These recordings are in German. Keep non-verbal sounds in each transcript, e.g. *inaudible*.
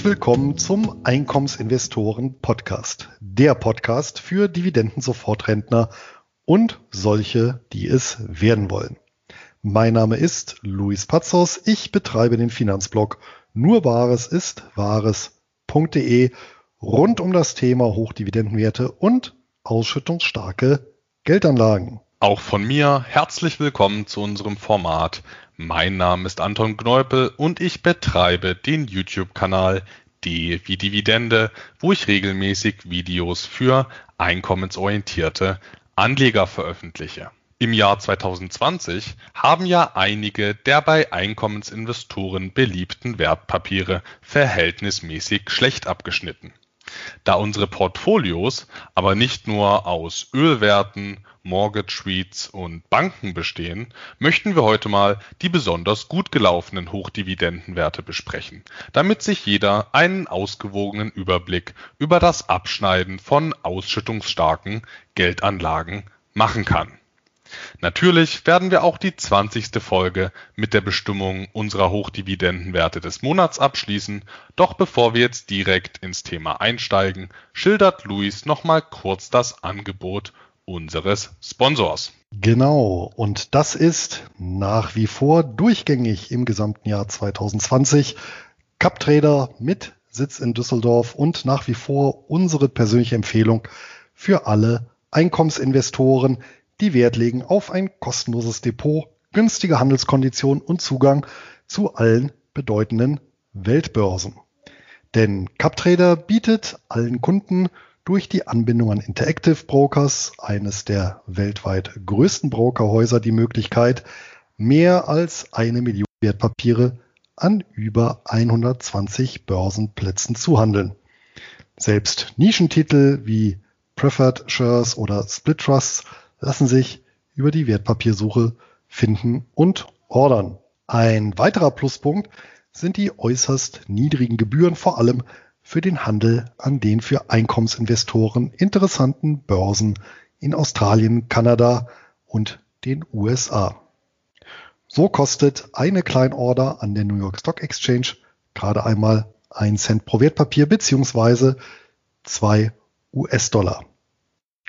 Herzlich willkommen zum Einkommensinvestoren Podcast. Der Podcast für Dividenden-Sofortrentner und solche, die es werden wollen. Mein Name ist Luis Pazos. Ich betreibe den Finanzblog nur Wahres ist Wahres.de rund um das Thema Hochdividendenwerte und ausschüttungsstarke Geldanlagen. Auch von mir herzlich willkommen zu unserem Format. Mein Name ist Anton Gneupel und ich betreibe den YouTube-Kanal D wie Dividende, wo ich regelmäßig Videos für einkommensorientierte Anleger veröffentliche. Im Jahr 2020 haben ja einige der bei Einkommensinvestoren beliebten Wertpapiere verhältnismäßig schlecht abgeschnitten. Da unsere Portfolios aber nicht nur aus Ölwerten, Mortgage REITs und Banken bestehen, möchten wir heute mal die besonders gut gelaufenen Hochdividendenwerte besprechen, damit sich jeder einen ausgewogenen Überblick über das Abschneiden von ausschüttungsstarken Geldanlagen machen kann. Natürlich werden wir auch die 20. Folge mit der Bestimmung unserer Hochdividendenwerte des Monats abschließen, doch bevor wir jetzt direkt ins Thema einsteigen, schildert Luis nochmal kurz das Angebot unseres Sponsors. Genau, und das ist nach wie vor durchgängig im gesamten Jahr 2020 CupTrader mit Sitz in Düsseldorf und nach wie vor unsere persönliche Empfehlung für alle Einkommensinvestoren, die Wert legen auf ein kostenloses Depot, günstige Handelskonditionen und Zugang zu allen bedeutenden Weltbörsen. Denn CupTrader bietet allen Kunden durch die Anbindung an Interactive Brokers, eines der weltweit größten Brokerhäuser, die Möglichkeit, mehr als eine Million Wertpapiere an über 120 Börsenplätzen zu handeln. Selbst Nischentitel wie Preferred Shares oder Split Trusts lassen sich über die Wertpapiersuche finden und ordern. Ein weiterer Pluspunkt sind die äußerst niedrigen Gebühren, vor allem für den Handel an den für Einkommensinvestoren interessanten Börsen in Australien, Kanada und den USA. So kostet eine Kleinorder an der New York Stock Exchange gerade einmal 1 Cent pro Wertpapier beziehungsweise 2 US-Dollar.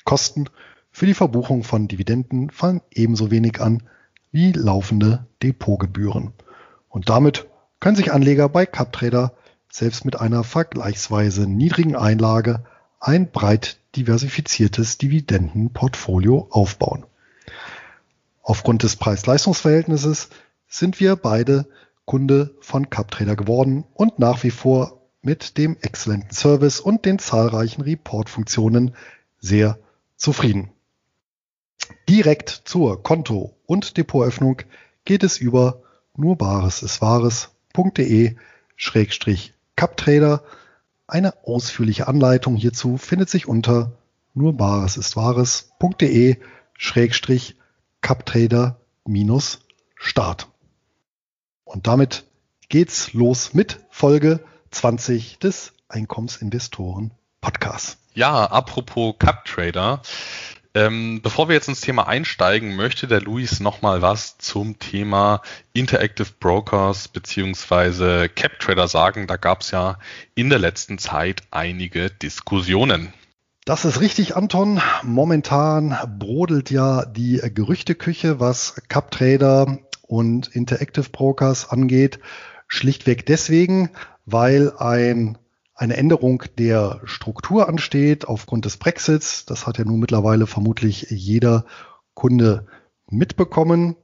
Kosten für die Verbuchung von Dividenden fallen ebenso wenig an wie laufende Depotgebühren. Und damit können sich Anleger bei CupTrader selbst mit einer vergleichsweise niedrigen Einlage ein breit diversifiziertes Dividendenportfolio aufbauen. Aufgrund des Preis-Leistungs-Verhältnisses sind wir beide Kunde von CupTrader geworden und nach wie vor mit dem exzellenten Service und den zahlreichen Report-Funktionen sehr zufrieden. Direkt zur Konto- und Depotöffnung geht es über nur Bares ist Wahres.de Schrägstrich CupTrader. Eine ausführliche Anleitung hierzu findet sich unter nur Bares ist Wahres.de Schrägstrich CupTrader minus Start. Und damit geht's los mit Folge 20 des Einkommensinvestoren Podcasts. Ja, apropos CupTrader. Ähm, bevor wir jetzt ins Thema einsteigen, möchte der Luis nochmal was zum Thema Interactive Brokers beziehungsweise CapTrader sagen. Da gab es ja in der letzten Zeit einige Diskussionen. Das ist richtig, Anton. Momentan brodelt ja die Gerüchteküche, was CupTrader und Interactive Brokers angeht. Schlichtweg deswegen, weil ein eine Änderung der Struktur ansteht aufgrund des Brexits. Das hat ja nun mittlerweile vermutlich jeder Kunde mitbekommen.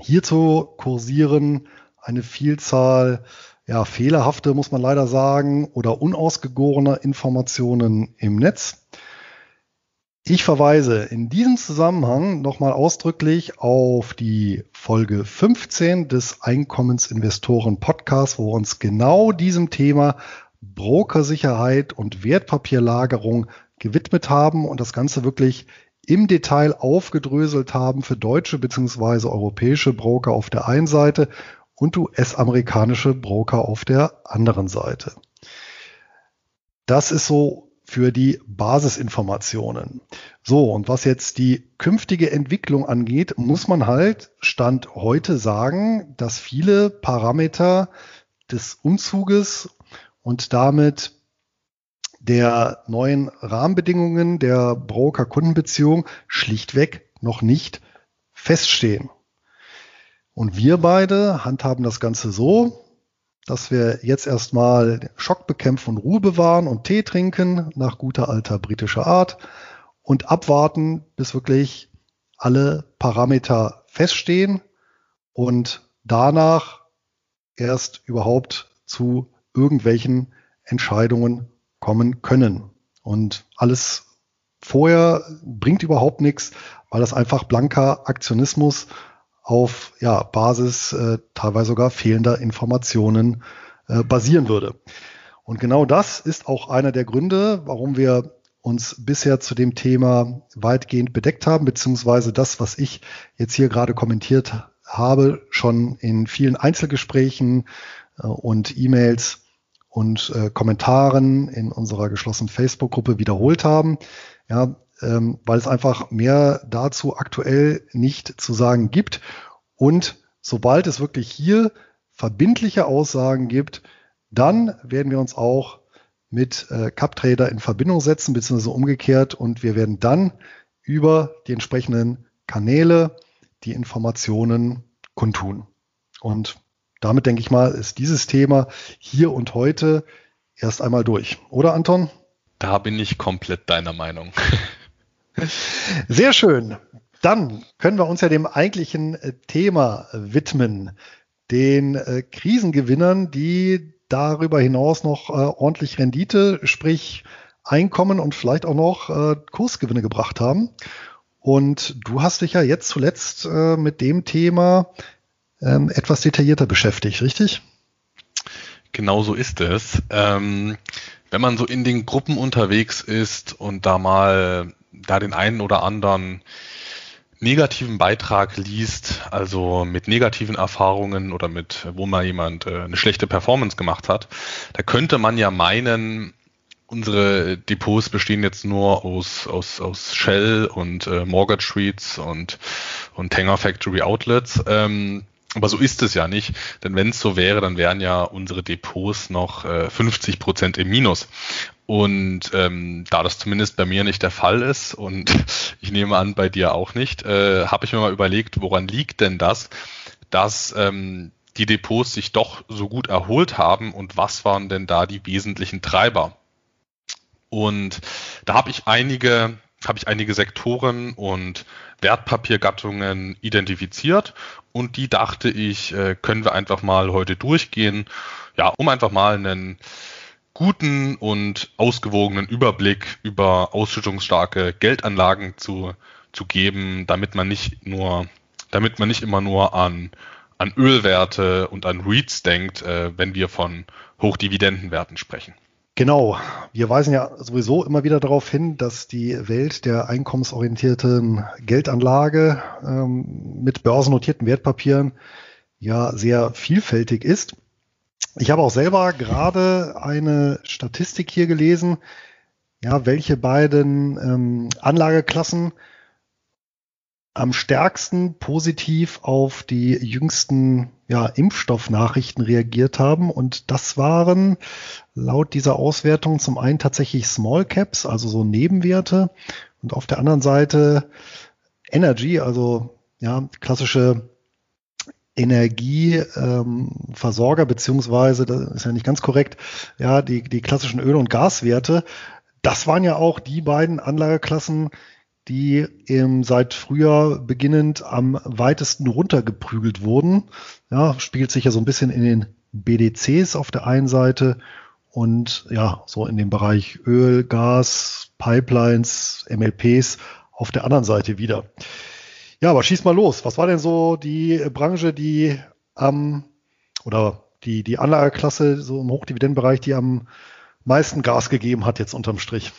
Hierzu kursieren eine Vielzahl ja, fehlerhafte, muss man leider sagen, oder unausgegorene Informationen im Netz. Ich verweise in diesem Zusammenhang nochmal ausdrücklich auf die Folge 15 des Einkommensinvestoren Podcasts, wo wir uns genau diesem Thema Brokersicherheit und Wertpapierlagerung gewidmet haben und das Ganze wirklich im Detail aufgedröselt haben für deutsche bzw. europäische Broker auf der einen Seite und US-amerikanische Broker auf der anderen Seite. Das ist so für die Basisinformationen. So, und was jetzt die künftige Entwicklung angeht, muss man halt Stand heute sagen, dass viele Parameter des Umzuges und damit der neuen Rahmenbedingungen der Broker-Kundenbeziehung schlichtweg noch nicht feststehen. Und wir beide handhaben das Ganze so, dass wir jetzt erstmal Schock bekämpfen und Ruhe bewahren und Tee trinken nach guter alter britischer Art und abwarten, bis wirklich alle Parameter feststehen und danach erst überhaupt zu irgendwelchen Entscheidungen kommen können. Und alles vorher bringt überhaupt nichts, weil das einfach blanker Aktionismus auf ja, Basis äh, teilweise sogar fehlender Informationen äh, basieren würde. Und genau das ist auch einer der Gründe, warum wir uns bisher zu dem Thema weitgehend bedeckt haben, beziehungsweise das, was ich jetzt hier gerade kommentiert habe, schon in vielen Einzelgesprächen äh, und E-Mails und äh, Kommentaren in unserer geschlossenen Facebook-Gruppe wiederholt haben. Ja, ähm, weil es einfach mehr dazu aktuell nicht zu sagen gibt. Und sobald es wirklich hier verbindliche Aussagen gibt, dann werden wir uns auch mit äh, CupTrader in Verbindung setzen, beziehungsweise umgekehrt. Und wir werden dann über die entsprechenden Kanäle die Informationen kundtun. Und damit denke ich mal, ist dieses Thema hier und heute erst einmal durch. Oder Anton? Da bin ich komplett deiner Meinung. *laughs* Sehr schön. Dann können wir uns ja dem eigentlichen äh, Thema widmen, den äh, Krisengewinnern, die darüber hinaus noch äh, ordentlich Rendite, sprich Einkommen und vielleicht auch noch äh, Kursgewinne gebracht haben. Und du hast dich ja jetzt zuletzt äh, mit dem Thema ähm, etwas detaillierter beschäftigt, richtig? Genau so ist es. Ähm, wenn man so in den Gruppen unterwegs ist und da mal da den einen oder anderen negativen Beitrag liest, also mit negativen Erfahrungen oder mit, wo mal jemand äh, eine schlechte Performance gemacht hat, da könnte man ja meinen, unsere Depots bestehen jetzt nur aus, aus, aus Shell und äh, Mortgage Streets und, und Tanger Factory Outlets. Ähm, aber so ist es ja nicht, denn wenn es so wäre, dann wären ja unsere Depots noch äh, 50 Prozent im Minus. Und ähm, da das zumindest bei mir nicht der Fall ist und *laughs* ich nehme an, bei dir auch nicht, äh, habe ich mir mal überlegt, woran liegt denn das, dass ähm, die Depots sich doch so gut erholt haben und was waren denn da die wesentlichen Treiber? Und da habe ich einige, habe ich einige Sektoren und Wertpapiergattungen identifiziert und die dachte ich, äh, können wir einfach mal heute durchgehen, ja, um einfach mal einen guten und ausgewogenen Überblick über ausschüttungsstarke Geldanlagen zu, zu geben, damit man nicht nur, damit man nicht immer nur an, an Ölwerte und an REITs denkt, äh, wenn wir von Hochdividendenwerten sprechen. Genau. Wir weisen ja sowieso immer wieder darauf hin, dass die Welt der einkommensorientierten Geldanlage ähm, mit börsennotierten Wertpapieren ja sehr vielfältig ist. Ich habe auch selber gerade eine Statistik hier gelesen, ja, welche beiden ähm, Anlageklassen am stärksten positiv auf die jüngsten ja, Impfstoffnachrichten reagiert haben. Und das waren laut dieser Auswertung zum einen tatsächlich Small Caps, also so Nebenwerte, und auf der anderen Seite Energy, also ja, klassische Energieversorger, ähm, beziehungsweise, das ist ja nicht ganz korrekt, ja, die, die klassischen Öl- und Gaswerte. Das waren ja auch die beiden Anlageklassen, die ähm, seit Frühjahr beginnend am weitesten runtergeprügelt wurden. Ja, spiegelt sich ja so ein bisschen in den BDCs auf der einen Seite und ja, so in dem Bereich Öl, Gas, Pipelines, MLPs auf der anderen Seite wieder. Ja, aber schieß mal los. Was war denn so die Branche, die am oder die, die Anlageklasse so im Hochdividendenbereich, die am meisten Gas gegeben hat jetzt unterm Strich?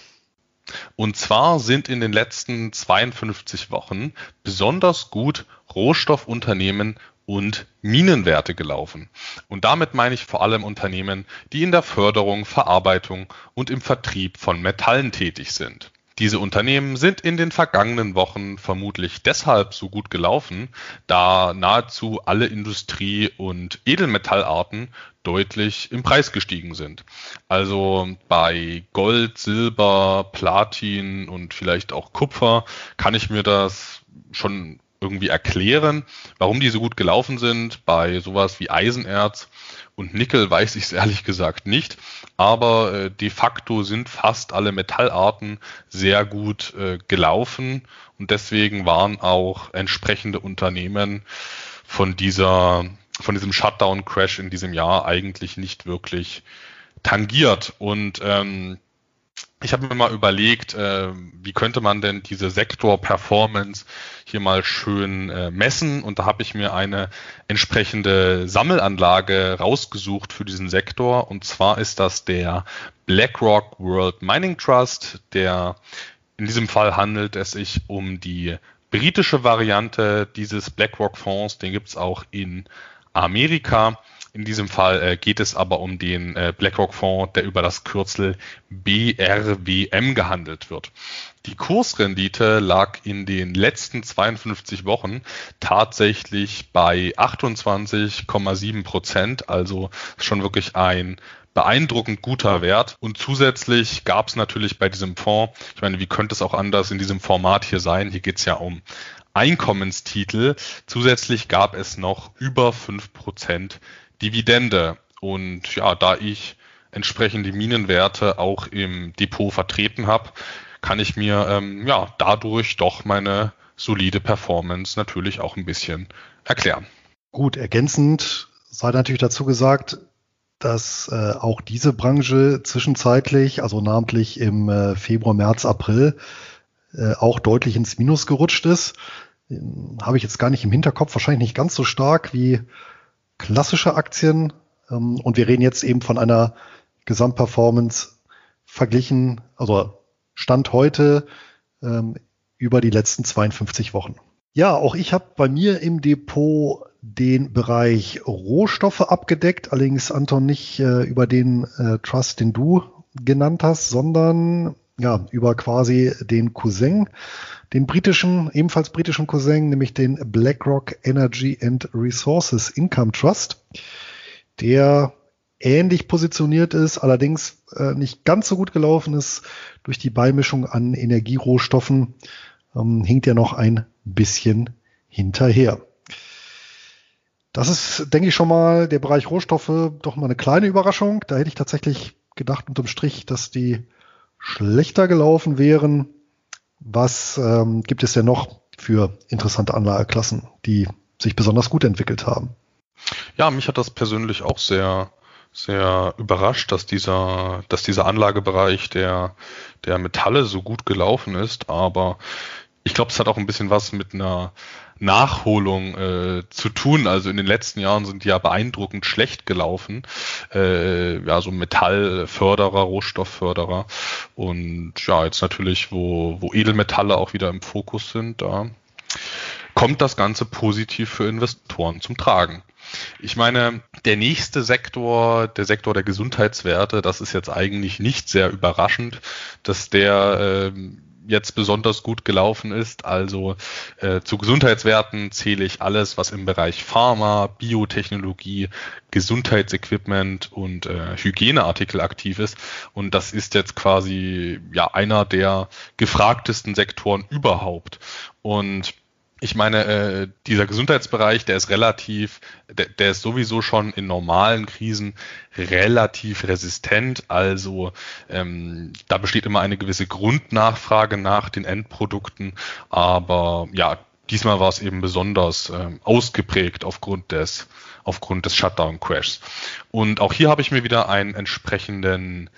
Und zwar sind in den letzten 52 Wochen besonders gut Rohstoffunternehmen und Minenwerte gelaufen. Und damit meine ich vor allem Unternehmen, die in der Förderung, Verarbeitung und im Vertrieb von Metallen tätig sind. Diese Unternehmen sind in den vergangenen Wochen vermutlich deshalb so gut gelaufen, da nahezu alle Industrie- und Edelmetallarten deutlich im Preis gestiegen sind. Also bei Gold, Silber, Platin und vielleicht auch Kupfer kann ich mir das schon irgendwie erklären, warum die so gut gelaufen sind. Bei sowas wie Eisenerz und Nickel weiß ich es ehrlich gesagt nicht, aber äh, de facto sind fast alle Metallarten sehr gut äh, gelaufen und deswegen waren auch entsprechende Unternehmen von dieser von diesem Shutdown-Crash in diesem Jahr eigentlich nicht wirklich tangiert. Und ähm, ich habe mir mal überlegt, äh, wie könnte man denn diese Sektor-Performance hier mal schön äh, messen. Und da habe ich mir eine entsprechende Sammelanlage rausgesucht für diesen Sektor. Und zwar ist das der BlackRock World Mining Trust. Der in diesem Fall handelt es sich um die britische Variante dieses BlackRock-Fonds. Den gibt es auch in Amerika. In diesem Fall äh, geht es aber um den äh, BlackRock-Fonds, der über das Kürzel BRWM gehandelt wird. Die Kursrendite lag in den letzten 52 Wochen tatsächlich bei 28,7 Prozent, also schon wirklich ein beeindruckend guter Wert. Und zusätzlich gab es natürlich bei diesem Fonds, ich meine, wie könnte es auch anders in diesem Format hier sein? Hier geht es ja um Einkommenstitel. Zusätzlich gab es noch über 5% Dividende. Und ja, da ich entsprechende Minenwerte auch im Depot vertreten habe, kann ich mir ähm, ja dadurch doch meine solide Performance natürlich auch ein bisschen erklären. Gut, ergänzend sei natürlich dazu gesagt, dass äh, auch diese Branche zwischenzeitlich, also namentlich im äh, Februar, März, April, äh, auch deutlich ins Minus gerutscht ist. Ähm, Habe ich jetzt gar nicht im Hinterkopf, wahrscheinlich nicht ganz so stark wie klassische Aktien. Ähm, und wir reden jetzt eben von einer Gesamtperformance verglichen, also Stand heute ähm, über die letzten 52 Wochen. Ja, auch ich habe bei mir im Depot den Bereich Rohstoffe abgedeckt, allerdings Anton nicht äh, über den äh, Trust, den du genannt hast, sondern ja, über quasi den Cousin, den britischen, ebenfalls britischen Cousin, nämlich den BlackRock Energy and Resources Income Trust, der ähnlich positioniert ist, allerdings äh, nicht ganz so gut gelaufen ist durch die Beimischung an Energierohstoffen, ähm, hinkt ja noch ein bisschen hinterher. Das ist, denke ich schon mal, der Bereich Rohstoffe doch mal eine kleine Überraschung. Da hätte ich tatsächlich gedacht unterm Strich, dass die schlechter gelaufen wären. Was ähm, gibt es denn noch für interessante Anlageklassen, die sich besonders gut entwickelt haben? Ja, mich hat das persönlich auch sehr, sehr überrascht, dass dieser, dass dieser Anlagebereich der, der Metalle so gut gelaufen ist. Aber ich glaube, es hat auch ein bisschen was mit einer Nachholung äh, zu tun. Also in den letzten Jahren sind die ja beeindruckend schlecht gelaufen. Äh, ja, so Metallförderer, Rohstoffförderer. Und ja, jetzt natürlich, wo, wo Edelmetalle auch wieder im Fokus sind, da kommt das Ganze positiv für Investoren zum Tragen. Ich meine, der nächste Sektor, der Sektor der Gesundheitswerte, das ist jetzt eigentlich nicht sehr überraschend, dass der äh, jetzt besonders gut gelaufen ist. Also äh, zu Gesundheitswerten zähle ich alles, was im Bereich Pharma, Biotechnologie, Gesundheitsequipment und äh, Hygieneartikel aktiv ist. Und das ist jetzt quasi ja einer der gefragtesten Sektoren überhaupt. Und ich meine, äh, dieser Gesundheitsbereich, der ist relativ, der, der, ist sowieso schon in normalen Krisen relativ resistent. Also ähm, da besteht immer eine gewisse Grundnachfrage nach den Endprodukten. Aber ja, diesmal war es eben besonders ähm, ausgeprägt aufgrund des, aufgrund des Shutdown-Crashs. Und auch hier habe ich mir wieder einen entsprechenden,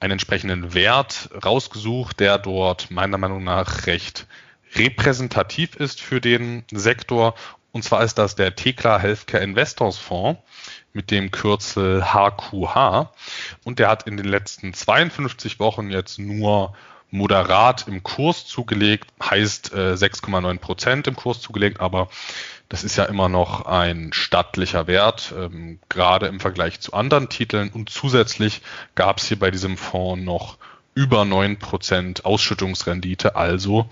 einen entsprechenden Wert rausgesucht, der dort meiner Meinung nach recht repräsentativ ist für den Sektor. Und zwar ist das der Tekla Healthcare Investors Fonds mit dem Kürzel HQH. Und der hat in den letzten 52 Wochen jetzt nur moderat im Kurs zugelegt, heißt äh, 6,9 Prozent im Kurs zugelegt, aber das ist ja immer noch ein stattlicher Wert, ähm, gerade im Vergleich zu anderen Titeln. Und zusätzlich gab es hier bei diesem Fonds noch über neun Prozent Ausschüttungsrendite. Also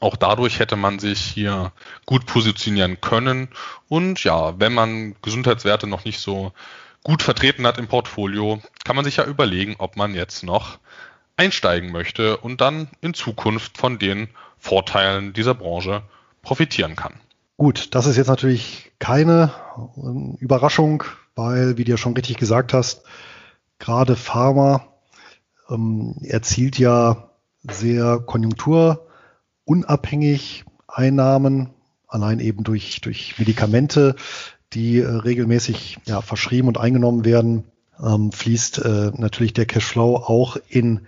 auch dadurch hätte man sich hier gut positionieren können. Und ja, wenn man Gesundheitswerte noch nicht so gut vertreten hat im Portfolio, kann man sich ja überlegen, ob man jetzt noch einsteigen möchte und dann in Zukunft von den Vorteilen dieser Branche profitieren kann. Gut, das ist jetzt natürlich keine ähm, Überraschung, weil, wie du ja schon richtig gesagt hast, gerade Pharma ähm, erzielt ja sehr konjunkturunabhängig Einnahmen, allein eben durch, durch Medikamente, die äh, regelmäßig ja, verschrieben und eingenommen werden, ähm, fließt äh, natürlich der Cashflow auch in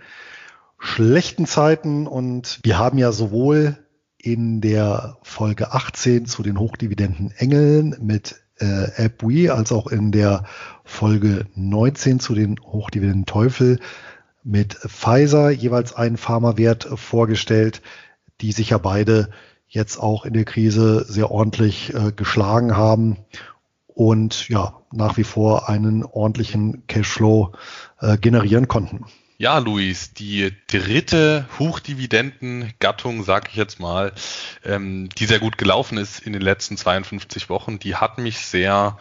schlechten Zeiten. Und wir haben ja sowohl in der Folge 18 zu den Hochdividenden Engeln mit äh, AppWe als auch in der Folge 19 zu den Hochdividenden Teufel mit Pfizer jeweils einen Pharmawert vorgestellt, die sich ja beide jetzt auch in der Krise sehr ordentlich äh, geschlagen haben und ja, nach wie vor einen ordentlichen Cashflow äh, generieren konnten. Ja, Luis, die dritte Hochdividendengattung, sag ich jetzt mal, ähm, die sehr gut gelaufen ist in den letzten 52 Wochen, die hat mich sehr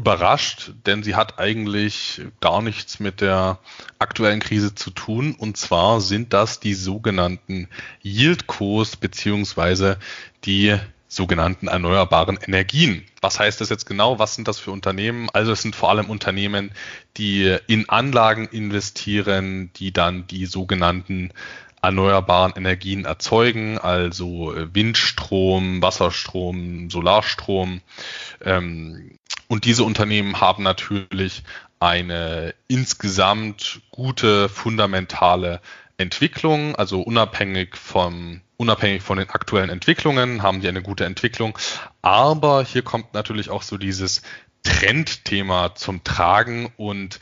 überrascht, denn sie hat eigentlich gar nichts mit der aktuellen Krise zu tun. Und zwar sind das die sogenannten Yieldcos beziehungsweise die sogenannten erneuerbaren Energien. Was heißt das jetzt genau? Was sind das für Unternehmen? Also es sind vor allem Unternehmen, die in Anlagen investieren, die dann die sogenannten erneuerbaren Energien erzeugen, also Windstrom, Wasserstrom, Solarstrom. Ähm, und diese Unternehmen haben natürlich eine insgesamt gute fundamentale Entwicklung, also unabhängig vom unabhängig von den aktuellen Entwicklungen haben die eine gute Entwicklung. Aber hier kommt natürlich auch so dieses Trendthema zum Tragen und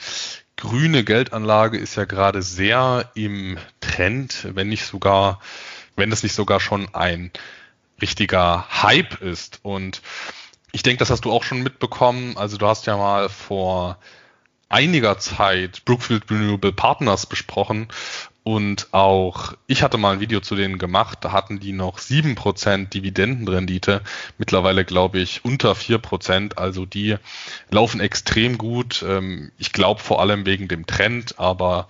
grüne Geldanlage ist ja gerade sehr im Trend, wenn nicht sogar, wenn es nicht sogar schon ein richtiger Hype ist. Und ich denke, das hast du auch schon mitbekommen. Also du hast ja mal vor einiger Zeit Brookfield Renewable Partners besprochen und auch ich hatte mal ein Video zu denen gemacht, da hatten die noch 7% Dividendenrendite, mittlerweile glaube ich unter 4%, also die laufen extrem gut. Ähm, ich glaube vor allem wegen dem Trend, aber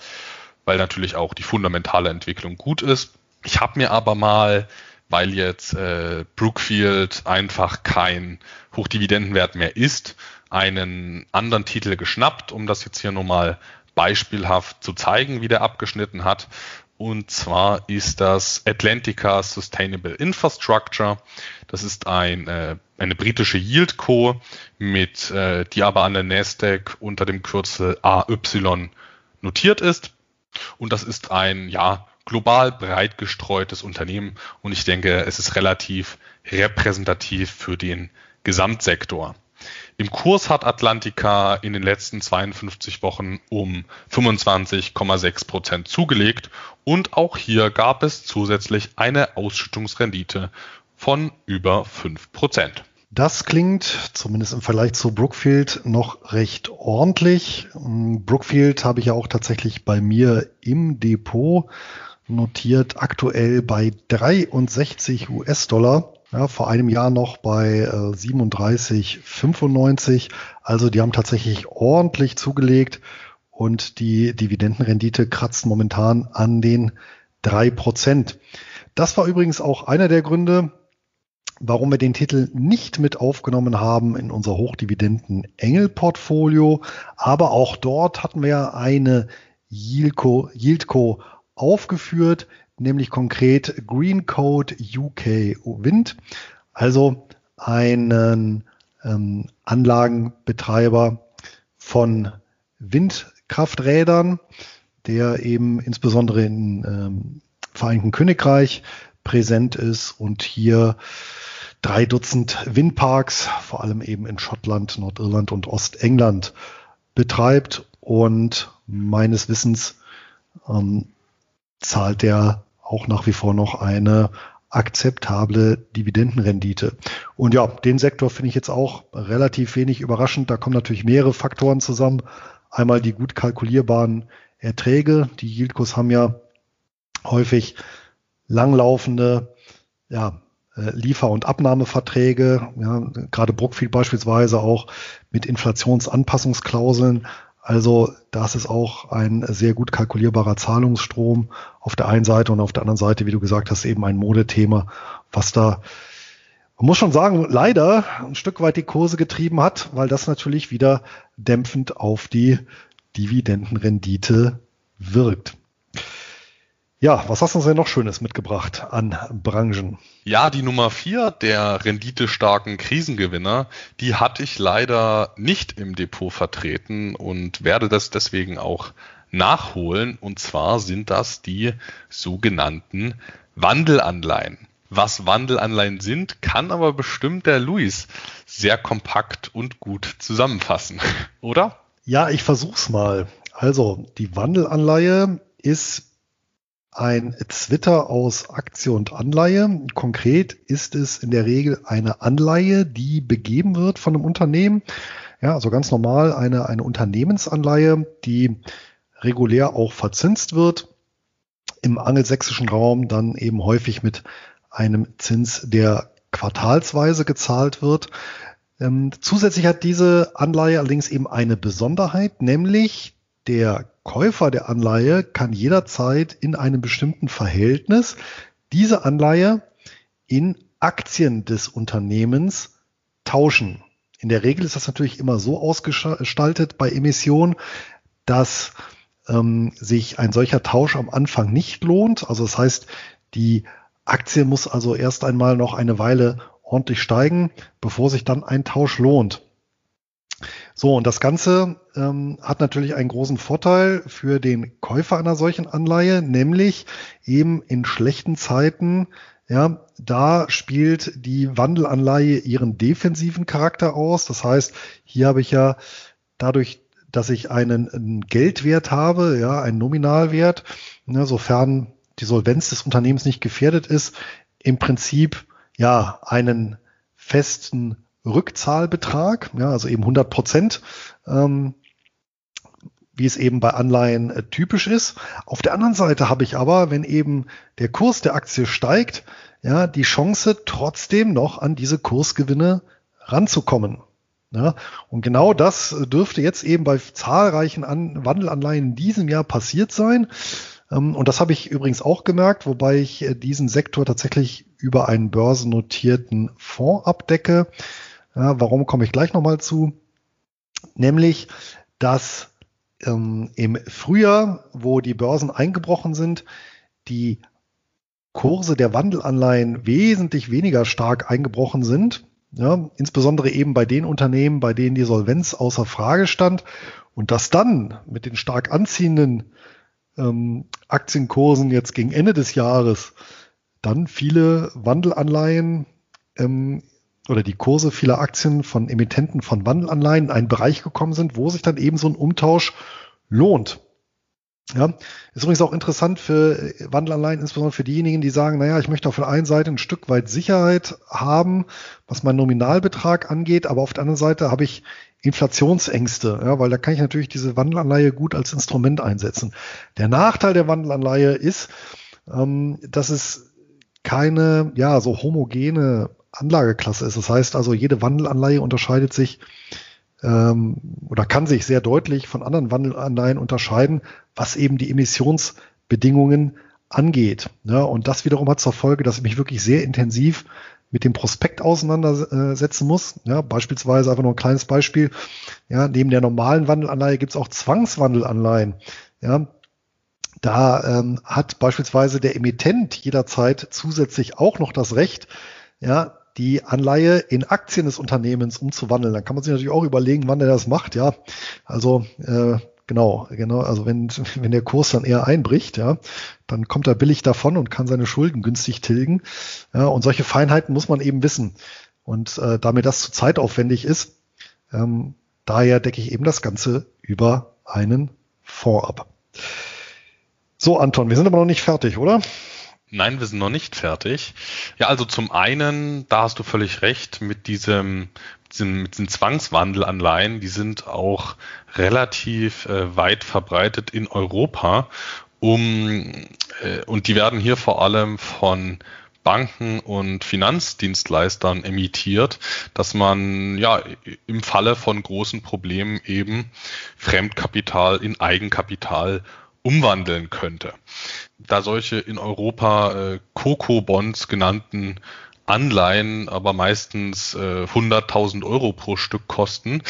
weil natürlich auch die fundamentale Entwicklung gut ist. Ich habe mir aber mal, weil jetzt äh, Brookfield einfach kein Hochdividendenwert mehr ist, einen anderen Titel geschnappt, um das jetzt hier nochmal beispielhaft zu zeigen, wie der abgeschnitten hat. Und zwar ist das Atlantica Sustainable Infrastructure. Das ist ein, äh, eine britische Yieldco, mit, äh, die aber an der Nasdaq unter dem Kürzel AY notiert ist. Und das ist ein ja, global breit gestreutes Unternehmen. Und ich denke, es ist relativ repräsentativ für den Gesamtsektor. Im Kurs hat Atlantica in den letzten 52 Wochen um 25,6 Prozent zugelegt und auch hier gab es zusätzlich eine Ausschüttungsrendite von über 5 Prozent. Das klingt zumindest im Vergleich zu Brookfield noch recht ordentlich. Brookfield habe ich ja auch tatsächlich bei mir im Depot notiert, aktuell bei 63 US-Dollar. Ja, vor einem Jahr noch bei äh, 37,95. Also die haben tatsächlich ordentlich zugelegt und die Dividendenrendite kratzt momentan an den drei Prozent. Das war übrigens auch einer der Gründe, warum wir den Titel nicht mit aufgenommen haben in unser Hochdividenden-Engel-Portfolio. Aber auch dort hatten wir eine Yieldco, Yieldco aufgeführt, nämlich konkret Green Code UK Wind, also einen ähm, Anlagenbetreiber von Windkrafträdern, der eben insbesondere im ähm, Vereinigten Königreich präsent ist und hier drei Dutzend Windparks, vor allem eben in Schottland, Nordirland und Ostengland betreibt und meines Wissens ähm, zahlt der auch nach wie vor noch eine akzeptable Dividendenrendite. Und ja, den Sektor finde ich jetzt auch relativ wenig überraschend. Da kommen natürlich mehrere Faktoren zusammen. Einmal die gut kalkulierbaren Erträge. Die Yieldcos haben ja häufig langlaufende ja, Liefer- und Abnahmeverträge, ja, gerade Brookfield beispielsweise auch mit Inflationsanpassungsklauseln. Also das ist auch ein sehr gut kalkulierbarer Zahlungsstrom auf der einen Seite und auf der anderen Seite, wie du gesagt hast, eben ein Modethema, was da, man muss schon sagen, leider ein Stück weit die Kurse getrieben hat, weil das natürlich wieder dämpfend auf die Dividendenrendite wirkt. Ja, was hast du uns denn noch Schönes mitgebracht an Branchen? Ja, die Nummer vier der renditestarken Krisengewinner, die hatte ich leider nicht im Depot vertreten und werde das deswegen auch nachholen. Und zwar sind das die sogenannten Wandelanleihen. Was Wandelanleihen sind, kann aber bestimmt der Luis sehr kompakt und gut zusammenfassen, *laughs* oder? Ja, ich versuch's mal. Also, die Wandelanleihe ist ein Zwitter aus Aktie und Anleihe. Konkret ist es in der Regel eine Anleihe, die begeben wird von einem Unternehmen. Ja, also ganz normal eine, eine Unternehmensanleihe, die regulär auch verzinst wird. Im angelsächsischen Raum dann eben häufig mit einem Zins, der quartalsweise gezahlt wird. Ähm, zusätzlich hat diese Anleihe allerdings eben eine Besonderheit, nämlich der Käufer der Anleihe kann jederzeit in einem bestimmten Verhältnis diese Anleihe in Aktien des Unternehmens tauschen. In der Regel ist das natürlich immer so ausgestaltet bei Emissionen, dass ähm, sich ein solcher Tausch am Anfang nicht lohnt. Also das heißt, die Aktie muss also erst einmal noch eine Weile ordentlich steigen, bevor sich dann ein Tausch lohnt. So, und das Ganze ähm, hat natürlich einen großen Vorteil für den Käufer einer solchen Anleihe, nämlich eben in schlechten Zeiten, ja, da spielt die Wandelanleihe ihren defensiven Charakter aus. Das heißt, hier habe ich ja dadurch, dass ich einen, einen Geldwert habe, ja, einen Nominalwert, ne, sofern die Solvenz des Unternehmens nicht gefährdet ist, im Prinzip ja einen festen Rückzahlbetrag, ja, also eben 100 Prozent, ähm, wie es eben bei Anleihen äh, typisch ist. Auf der anderen Seite habe ich aber, wenn eben der Kurs der Aktie steigt, ja, die Chance trotzdem noch an diese Kursgewinne ranzukommen. Ja, und genau das dürfte jetzt eben bei zahlreichen an Wandelanleihen in diesem Jahr passiert sein. Ähm, und das habe ich übrigens auch gemerkt, wobei ich äh, diesen Sektor tatsächlich über einen börsennotierten Fonds abdecke. Ja, warum komme ich gleich nochmal zu? Nämlich, dass ähm, im Frühjahr, wo die Börsen eingebrochen sind, die Kurse der Wandelanleihen wesentlich weniger stark eingebrochen sind. Ja, insbesondere eben bei den Unternehmen, bei denen die Solvenz außer Frage stand. Und dass dann mit den stark anziehenden ähm, Aktienkursen jetzt gegen Ende des Jahres dann viele Wandelanleihen ähm, oder die Kurse vieler Aktien von Emittenten von Wandelanleihen in einen Bereich gekommen sind, wo sich dann eben so ein Umtausch lohnt. Ja, ist übrigens auch interessant für Wandelanleihen, insbesondere für diejenigen, die sagen, naja, ich möchte auf der einen Seite ein Stück weit Sicherheit haben, was meinen Nominalbetrag angeht, aber auf der anderen Seite habe ich Inflationsängste, ja, weil da kann ich natürlich diese Wandelanleihe gut als Instrument einsetzen. Der Nachteil der Wandelanleihe ist, ähm, dass es keine ja so homogene Anlageklasse ist. Das heißt also, jede Wandelanleihe unterscheidet sich ähm, oder kann sich sehr deutlich von anderen Wandelanleihen unterscheiden, was eben die Emissionsbedingungen angeht. Ja, und das wiederum hat zur Folge, dass ich mich wirklich sehr intensiv mit dem Prospekt auseinandersetzen muss. Ja, beispielsweise einfach nur ein kleines Beispiel. Ja, neben der normalen Wandelanleihe gibt es auch Zwangswandelanleihen. Ja, da ähm, hat beispielsweise der Emittent jederzeit zusätzlich auch noch das Recht, ja, die Anleihe in Aktien des Unternehmens umzuwandeln. Dann kann man sich natürlich auch überlegen, wann er das macht, ja. Also äh, genau, genau, also wenn, *laughs* wenn der Kurs dann eher einbricht, ja, dann kommt er billig davon und kann seine Schulden günstig tilgen. Ja, und solche Feinheiten muss man eben wissen. Und äh, da mir das zu zeitaufwendig ist, ähm, daher decke ich eben das Ganze über einen Fonds ab. So, Anton, wir sind aber noch nicht fertig, oder? Nein, wir sind noch nicht fertig. Ja, also zum einen, da hast du völlig recht, mit diesem, mit diesen Zwangswandelanleihen, die sind auch relativ äh, weit verbreitet in Europa. um äh, und die werden hier vor allem von Banken und Finanzdienstleistern emittiert, dass man ja im Falle von großen Problemen eben Fremdkapital in Eigenkapital umwandeln könnte. Da solche in Europa äh, Coco-Bonds genannten Anleihen aber meistens äh, 100.000 Euro pro Stück kosten,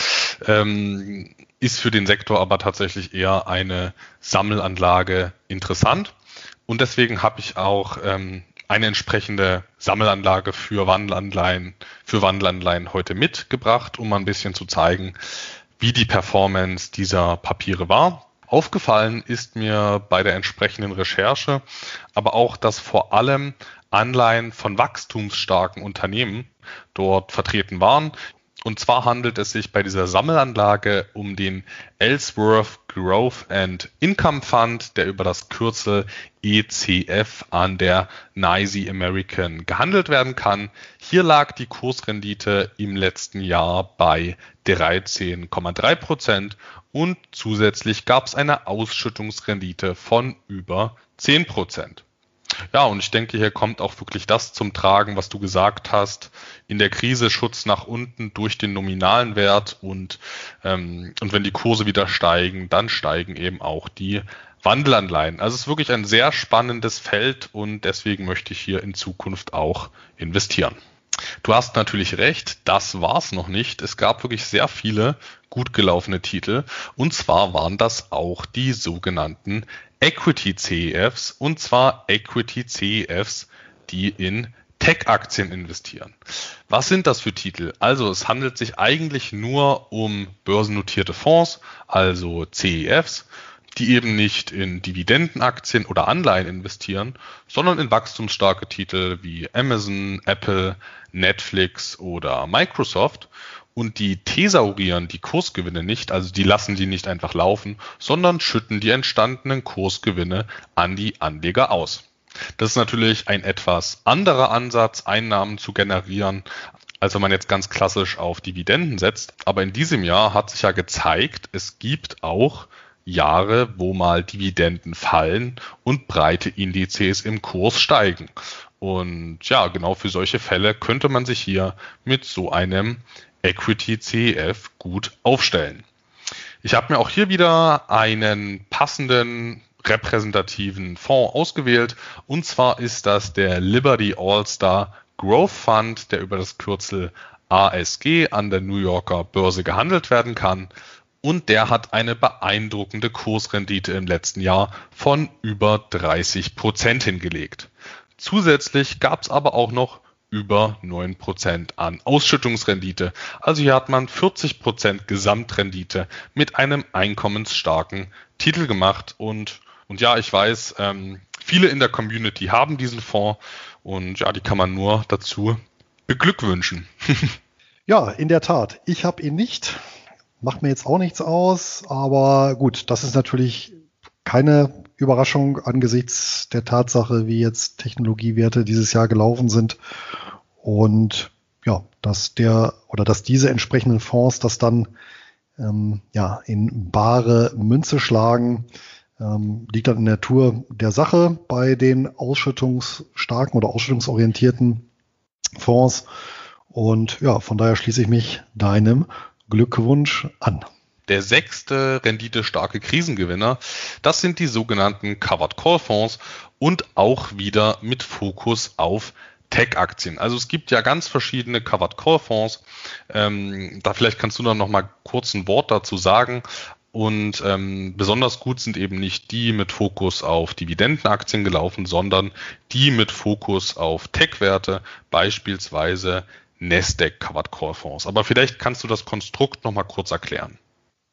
ähm, ist für den Sektor aber tatsächlich eher eine Sammelanlage interessant. Und deswegen habe ich auch ähm, eine entsprechende Sammelanlage für Wandelanleihen, für Wandelanleihen heute mitgebracht, um mal ein bisschen zu zeigen, wie die Performance dieser Papiere war. Aufgefallen ist mir bei der entsprechenden Recherche aber auch, dass vor allem Anleihen von wachstumsstarken Unternehmen dort vertreten waren. Und zwar handelt es sich bei dieser Sammelanlage um den Ellsworth Growth and Income Fund, der über das Kürzel ECF an der NYSE American gehandelt werden kann. Hier lag die Kursrendite im letzten Jahr bei 13,3 Prozent und zusätzlich gab es eine Ausschüttungsrendite von über 10 Prozent. Ja, und ich denke, hier kommt auch wirklich das zum Tragen, was du gesagt hast. In der Krise Schutz nach unten durch den nominalen Wert und, ähm, und wenn die Kurse wieder steigen, dann steigen eben auch die Wandelanleihen. Also es ist wirklich ein sehr spannendes Feld und deswegen möchte ich hier in Zukunft auch investieren. Du hast natürlich recht, das war's noch nicht. Es gab wirklich sehr viele gut gelaufene Titel und zwar waren das auch die sogenannten Equity CEFs und zwar Equity CEFs, die in Tech-Aktien investieren. Was sind das für Titel? Also es handelt sich eigentlich nur um börsennotierte Fonds, also CEFs, die eben nicht in Dividendenaktien oder Anleihen investieren, sondern in wachstumsstarke Titel wie Amazon, Apple, Netflix oder Microsoft und die thesaurieren die Kursgewinne nicht, also die lassen die nicht einfach laufen, sondern schütten die entstandenen Kursgewinne an die Anleger aus. Das ist natürlich ein etwas anderer Ansatz, Einnahmen zu generieren, als wenn man jetzt ganz klassisch auf Dividenden setzt. Aber in diesem Jahr hat sich ja gezeigt, es gibt auch Jahre, wo mal Dividenden fallen und breite Indizes im Kurs steigen. Und ja, genau für solche Fälle könnte man sich hier mit so einem Equity CEF gut aufstellen. Ich habe mir auch hier wieder einen passenden repräsentativen Fonds ausgewählt und zwar ist das der Liberty All-Star Growth Fund, der über das Kürzel ASG an der New Yorker Börse gehandelt werden kann und der hat eine beeindruckende Kursrendite im letzten Jahr von über 30 Prozent hingelegt. Zusätzlich gab es aber auch noch über 9% an Ausschüttungsrendite. Also hier hat man 40% Gesamtrendite mit einem einkommensstarken Titel gemacht. Und, und ja, ich weiß, ähm, viele in der Community haben diesen Fonds und ja, die kann man nur dazu beglückwünschen. *laughs* ja, in der Tat. Ich habe ihn nicht. Macht mir jetzt auch nichts aus, aber gut, das ist natürlich keine Überraschung angesichts der Tatsache, wie jetzt Technologiewerte dieses Jahr gelaufen sind. Und ja, dass der oder dass diese entsprechenden Fonds das dann ähm, ja in bare Münze schlagen, ähm, liegt dann in der Natur der Sache bei den ausschüttungsstarken oder ausschüttungsorientierten Fonds. Und ja, von daher schließe ich mich deinem Glückwunsch an. Der sechste renditestarke Krisengewinner, das sind die sogenannten Covered Call Fonds und auch wieder mit Fokus auf Tech-Aktien. Also es gibt ja ganz verschiedene Covered Call Fonds. Ähm, da vielleicht kannst du dann noch mal kurz ein Wort dazu sagen. Und ähm, besonders gut sind eben nicht die mit Fokus auf Dividendenaktien gelaufen, sondern die mit Fokus auf Tech-Werte, beispielsweise Nasdaq Covered Call Fonds. Aber vielleicht kannst du das Konstrukt noch mal kurz erklären.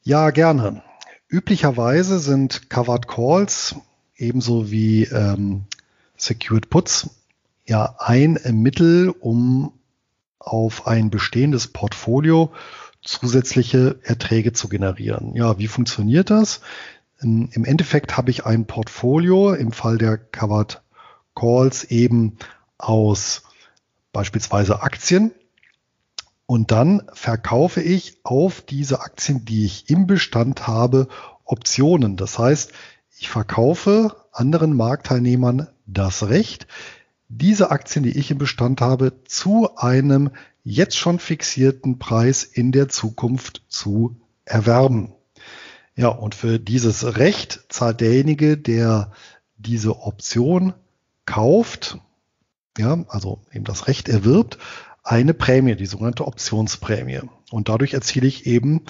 Ja, gerne. Üblicherweise sind Covered Calls ebenso wie ähm, Secured Puts ja ein Mittel, um auf ein bestehendes Portfolio zusätzliche Erträge zu generieren. Ja, wie funktioniert das? Im Endeffekt habe ich ein Portfolio im Fall der Covered Calls eben aus beispielsweise Aktien und dann verkaufe ich auf diese Aktien, die ich im Bestand habe, Optionen. Das heißt, ich verkaufe anderen Marktteilnehmern das Recht, diese Aktien, die ich im Bestand habe, zu einem jetzt schon fixierten Preis in der Zukunft zu erwerben. Ja, und für dieses Recht zahlt derjenige, der diese Option kauft, ja, also eben das Recht erwirbt, eine Prämie, die sogenannte Optionsprämie. Und dadurch erziele ich eben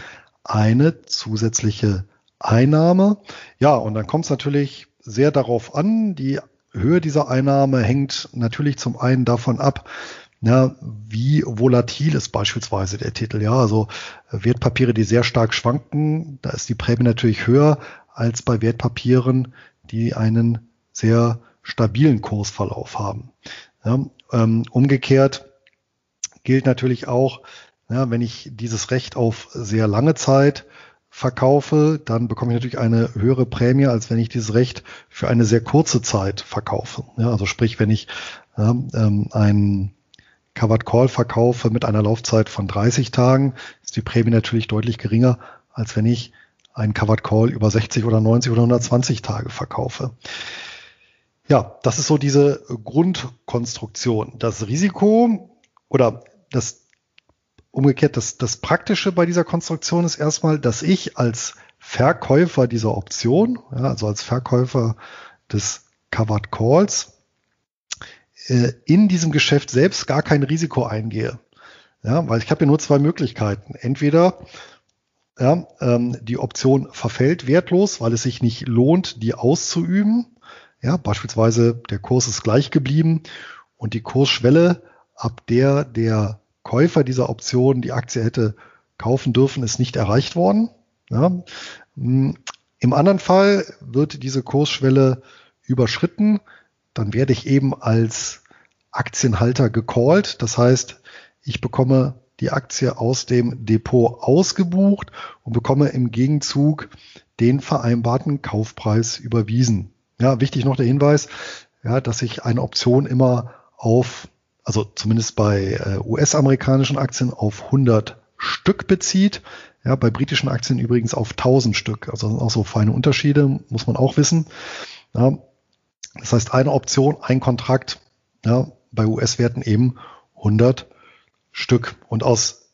eine zusätzliche Einnahme. Ja, und dann kommt es natürlich sehr darauf an, die Höhe dieser Einnahme hängt natürlich zum einen davon ab, ja, wie volatil ist beispielsweise der Titel. Ja, also Wertpapiere, die sehr stark schwanken, da ist die Prämie natürlich höher als bei Wertpapieren, die einen sehr stabilen Kursverlauf haben. Ja, ähm, umgekehrt gilt natürlich auch, ja, wenn ich dieses Recht auf sehr lange Zeit verkaufe, dann bekomme ich natürlich eine höhere Prämie, als wenn ich dieses Recht für eine sehr kurze Zeit verkaufe. Ja, also sprich, wenn ich ähm, ein Covered Call verkaufe mit einer Laufzeit von 30 Tagen, ist die Prämie natürlich deutlich geringer, als wenn ich einen Covered Call über 60 oder 90 oder 120 Tage verkaufe. Ja, das ist so diese Grundkonstruktion. Das Risiko oder das umgekehrt, das, das Praktische bei dieser Konstruktion ist erstmal, dass ich als Verkäufer dieser Option, ja, also als Verkäufer des Covered Calls, äh, in diesem Geschäft selbst gar kein Risiko eingehe. Ja, weil ich habe ja nur zwei Möglichkeiten. Entweder ja, ähm, die Option verfällt wertlos, weil es sich nicht lohnt, die auszuüben. Ja, beispielsweise der Kurs ist gleich geblieben und die Kursschwelle, ab der der Käufer dieser Option die Aktie hätte kaufen dürfen, ist nicht erreicht worden. Ja. Hm, Im anderen Fall wird diese Kursschwelle überschritten, dann werde ich eben als Aktienhalter gecallt. Das heißt, ich bekomme die Aktie aus dem Depot ausgebucht und bekomme im Gegenzug den vereinbarten Kaufpreis überwiesen. Ja, wichtig noch der Hinweis, ja, dass sich eine Option immer auf also zumindest bei äh, US-amerikanischen Aktien auf 100 Stück bezieht. Ja, bei britischen Aktien übrigens auf 1000 Stück. Also auch so feine Unterschiede, muss man auch wissen. Ja, das heißt, eine Option, ein Kontrakt, ja, bei US-Werten eben 100 Stück. Und aus,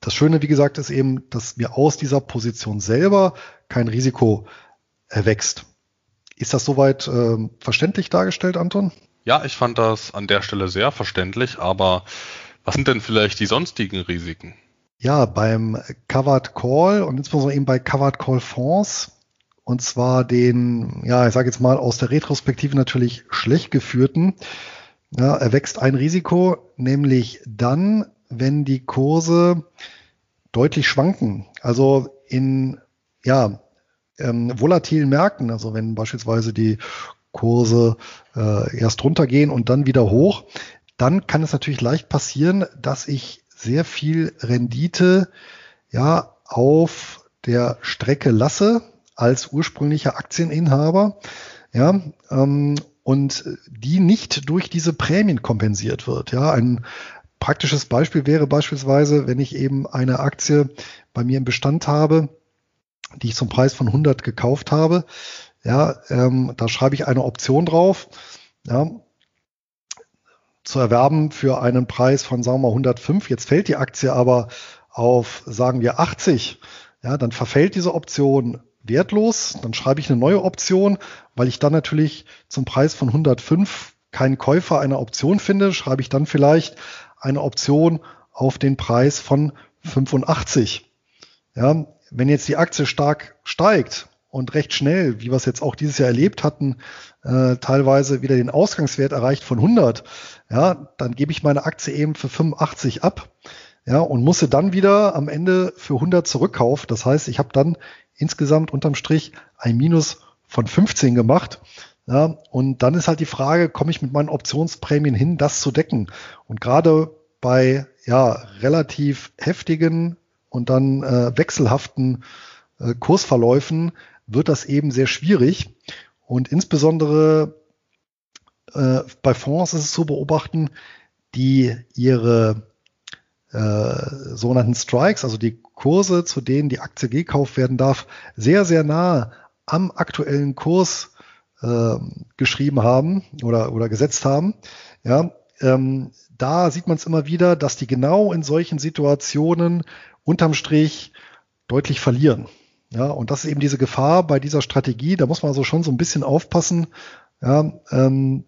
das Schöne, wie gesagt, ist eben, dass mir aus dieser Position selber kein Risiko erwächst. Ist das soweit äh, verständlich dargestellt, Anton? Ja, ich fand das an der Stelle sehr verständlich, aber was sind denn vielleicht die sonstigen Risiken? Ja, beim Covered Call und insbesondere eben bei Covered Call Fonds und zwar den, ja, ich sage jetzt mal aus der Retrospektive natürlich schlecht geführten, ja, erwächst ein Risiko, nämlich dann, wenn die Kurse deutlich schwanken. Also in ja, ähm, volatilen Märkten, also wenn beispielsweise die Kurse äh, erst runtergehen und dann wieder hoch, dann kann es natürlich leicht passieren, dass ich sehr viel Rendite ja auf der Strecke lasse als ursprünglicher Aktieninhaber, ja, ähm, und die nicht durch diese Prämien kompensiert wird. Ja, ein praktisches Beispiel wäre beispielsweise, wenn ich eben eine Aktie bei mir im Bestand habe, die ich zum Preis von 100 gekauft habe, ja, ähm, da schreibe ich eine Option drauf. Ja, zu erwerben für einen Preis von, sagen wir mal, 105. Jetzt fällt die Aktie aber auf, sagen wir, 80. Ja, dann verfällt diese Option wertlos. Dann schreibe ich eine neue Option, weil ich dann natürlich zum Preis von 105 keinen Käufer einer Option finde, schreibe ich dann vielleicht eine Option auf den Preis von 85. Ja, wenn jetzt die Aktie stark steigt und recht schnell, wie wir es jetzt auch dieses Jahr erlebt hatten, äh, teilweise wieder den Ausgangswert erreicht von 100, ja, dann gebe ich meine Aktie eben für 85 ab, ja, und musste dann wieder am Ende für 100 zurückkaufen. Das heißt, ich habe dann insgesamt unterm Strich ein Minus von 15 gemacht. Ja, und dann ist halt die Frage, komme ich mit meinen Optionsprämien hin, das zu decken? Und gerade bei ja, relativ heftigen und dann äh, wechselhaften äh, Kursverläufen wird das eben sehr schwierig. Und insbesondere äh, bei Fonds ist es zu beobachten, die ihre äh, sogenannten Strikes, also die Kurse, zu denen die Aktie gekauft werden darf, sehr, sehr nah am aktuellen Kurs äh, geschrieben haben oder, oder gesetzt haben. Ja, ähm, da sieht man es immer wieder, dass die genau in solchen Situationen unterm Strich deutlich verlieren. Ja, und das ist eben diese Gefahr bei dieser Strategie. Da muss man also schon so ein bisschen aufpassen. Ja, ähm,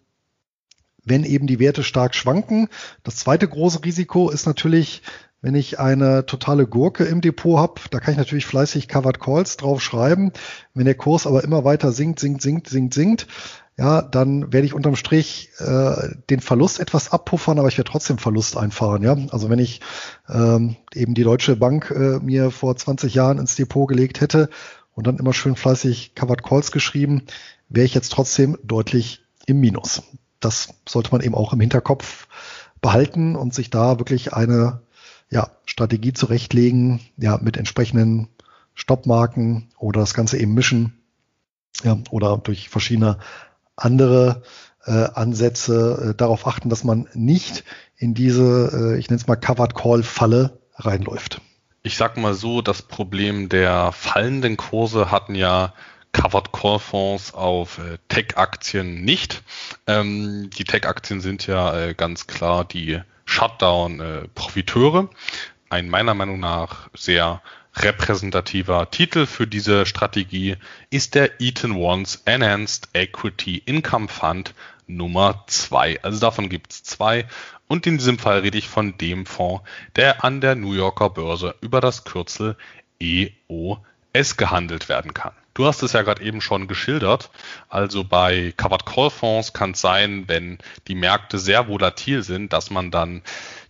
wenn eben die Werte stark schwanken. Das zweite große Risiko ist natürlich, wenn ich eine totale Gurke im Depot habe, da kann ich natürlich fleißig Covered Calls drauf schreiben. Wenn der Kurs aber immer weiter sinkt, sinkt, sinkt, sinkt, sinkt, ja, dann werde ich unterm Strich äh, den Verlust etwas abpuffern, aber ich werde trotzdem Verlust einfahren. Ja, also wenn ich ähm, eben die Deutsche Bank äh, mir vor 20 Jahren ins Depot gelegt hätte und dann immer schön fleißig Covered Calls geschrieben, wäre ich jetzt trotzdem deutlich im Minus. Das sollte man eben auch im Hinterkopf behalten und sich da wirklich eine ja, Strategie zurechtlegen, ja, mit entsprechenden Stoppmarken oder das Ganze eben mischen, ja, oder durch verschiedene andere äh, Ansätze äh, darauf achten, dass man nicht in diese, äh, ich nenne es mal Covered Call Falle reinläuft. Ich sag mal so, das Problem der fallenden Kurse hatten ja Covered Call Fonds auf äh, Tech-Aktien nicht. Ähm, die Tech-Aktien sind ja äh, ganz klar die Shutdown-Profiteure. Äh, Ein meiner Meinung nach sehr repräsentativer Titel für diese Strategie ist der Eaton Ones Enhanced Equity Income Fund Nummer 2. Also davon gibt es zwei. Und in diesem Fall rede ich von dem Fonds, der an der New Yorker Börse über das Kürzel EOS gehandelt werden kann. Du hast es ja gerade eben schon geschildert. Also bei Covered Call Fonds kann es sein, wenn die Märkte sehr volatil sind, dass man dann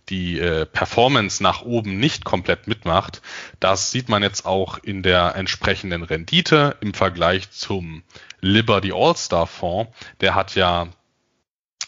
die äh, Performance nach oben nicht komplett mitmacht. Das sieht man jetzt auch in der entsprechenden Rendite im Vergleich zum Liberty All-Star Fonds. Der hat ja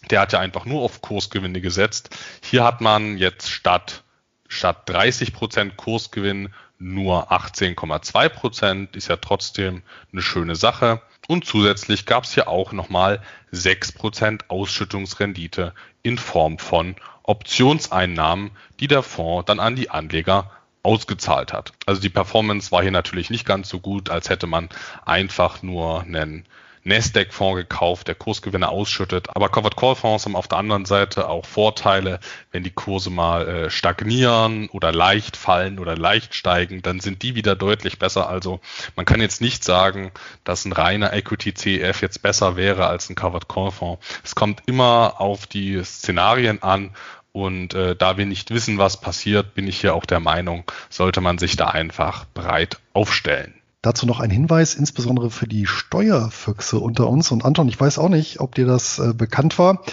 der hat ja einfach nur auf Kursgewinne gesetzt. Hier hat man jetzt statt, statt 30 Prozent Kursgewinn nur 18,2 Prozent. Ist ja trotzdem eine schöne Sache. Und zusätzlich gab es hier auch nochmal 6 Prozent Ausschüttungsrendite in Form von Optionseinnahmen, die der Fonds dann an die Anleger ausgezahlt hat. Also die Performance war hier natürlich nicht ganz so gut, als hätte man einfach nur einen Nasdaq-Fonds gekauft, der Kursgewinne ausschüttet. Aber Covered Call Fonds haben auf der anderen Seite auch Vorteile, wenn die Kurse mal äh, stagnieren oder leicht fallen oder leicht steigen, dann sind die wieder deutlich besser. Also man kann jetzt nicht sagen, dass ein reiner Equity CEF jetzt besser wäre als ein Covered Call Fonds. Es kommt immer auf die Szenarien an und äh, da wir nicht wissen, was passiert, bin ich hier auch der Meinung, sollte man sich da einfach breit aufstellen. Dazu noch ein Hinweis, insbesondere für die Steuerfüchse unter uns. Und Anton, ich weiß auch nicht, ob dir das äh, bekannt war.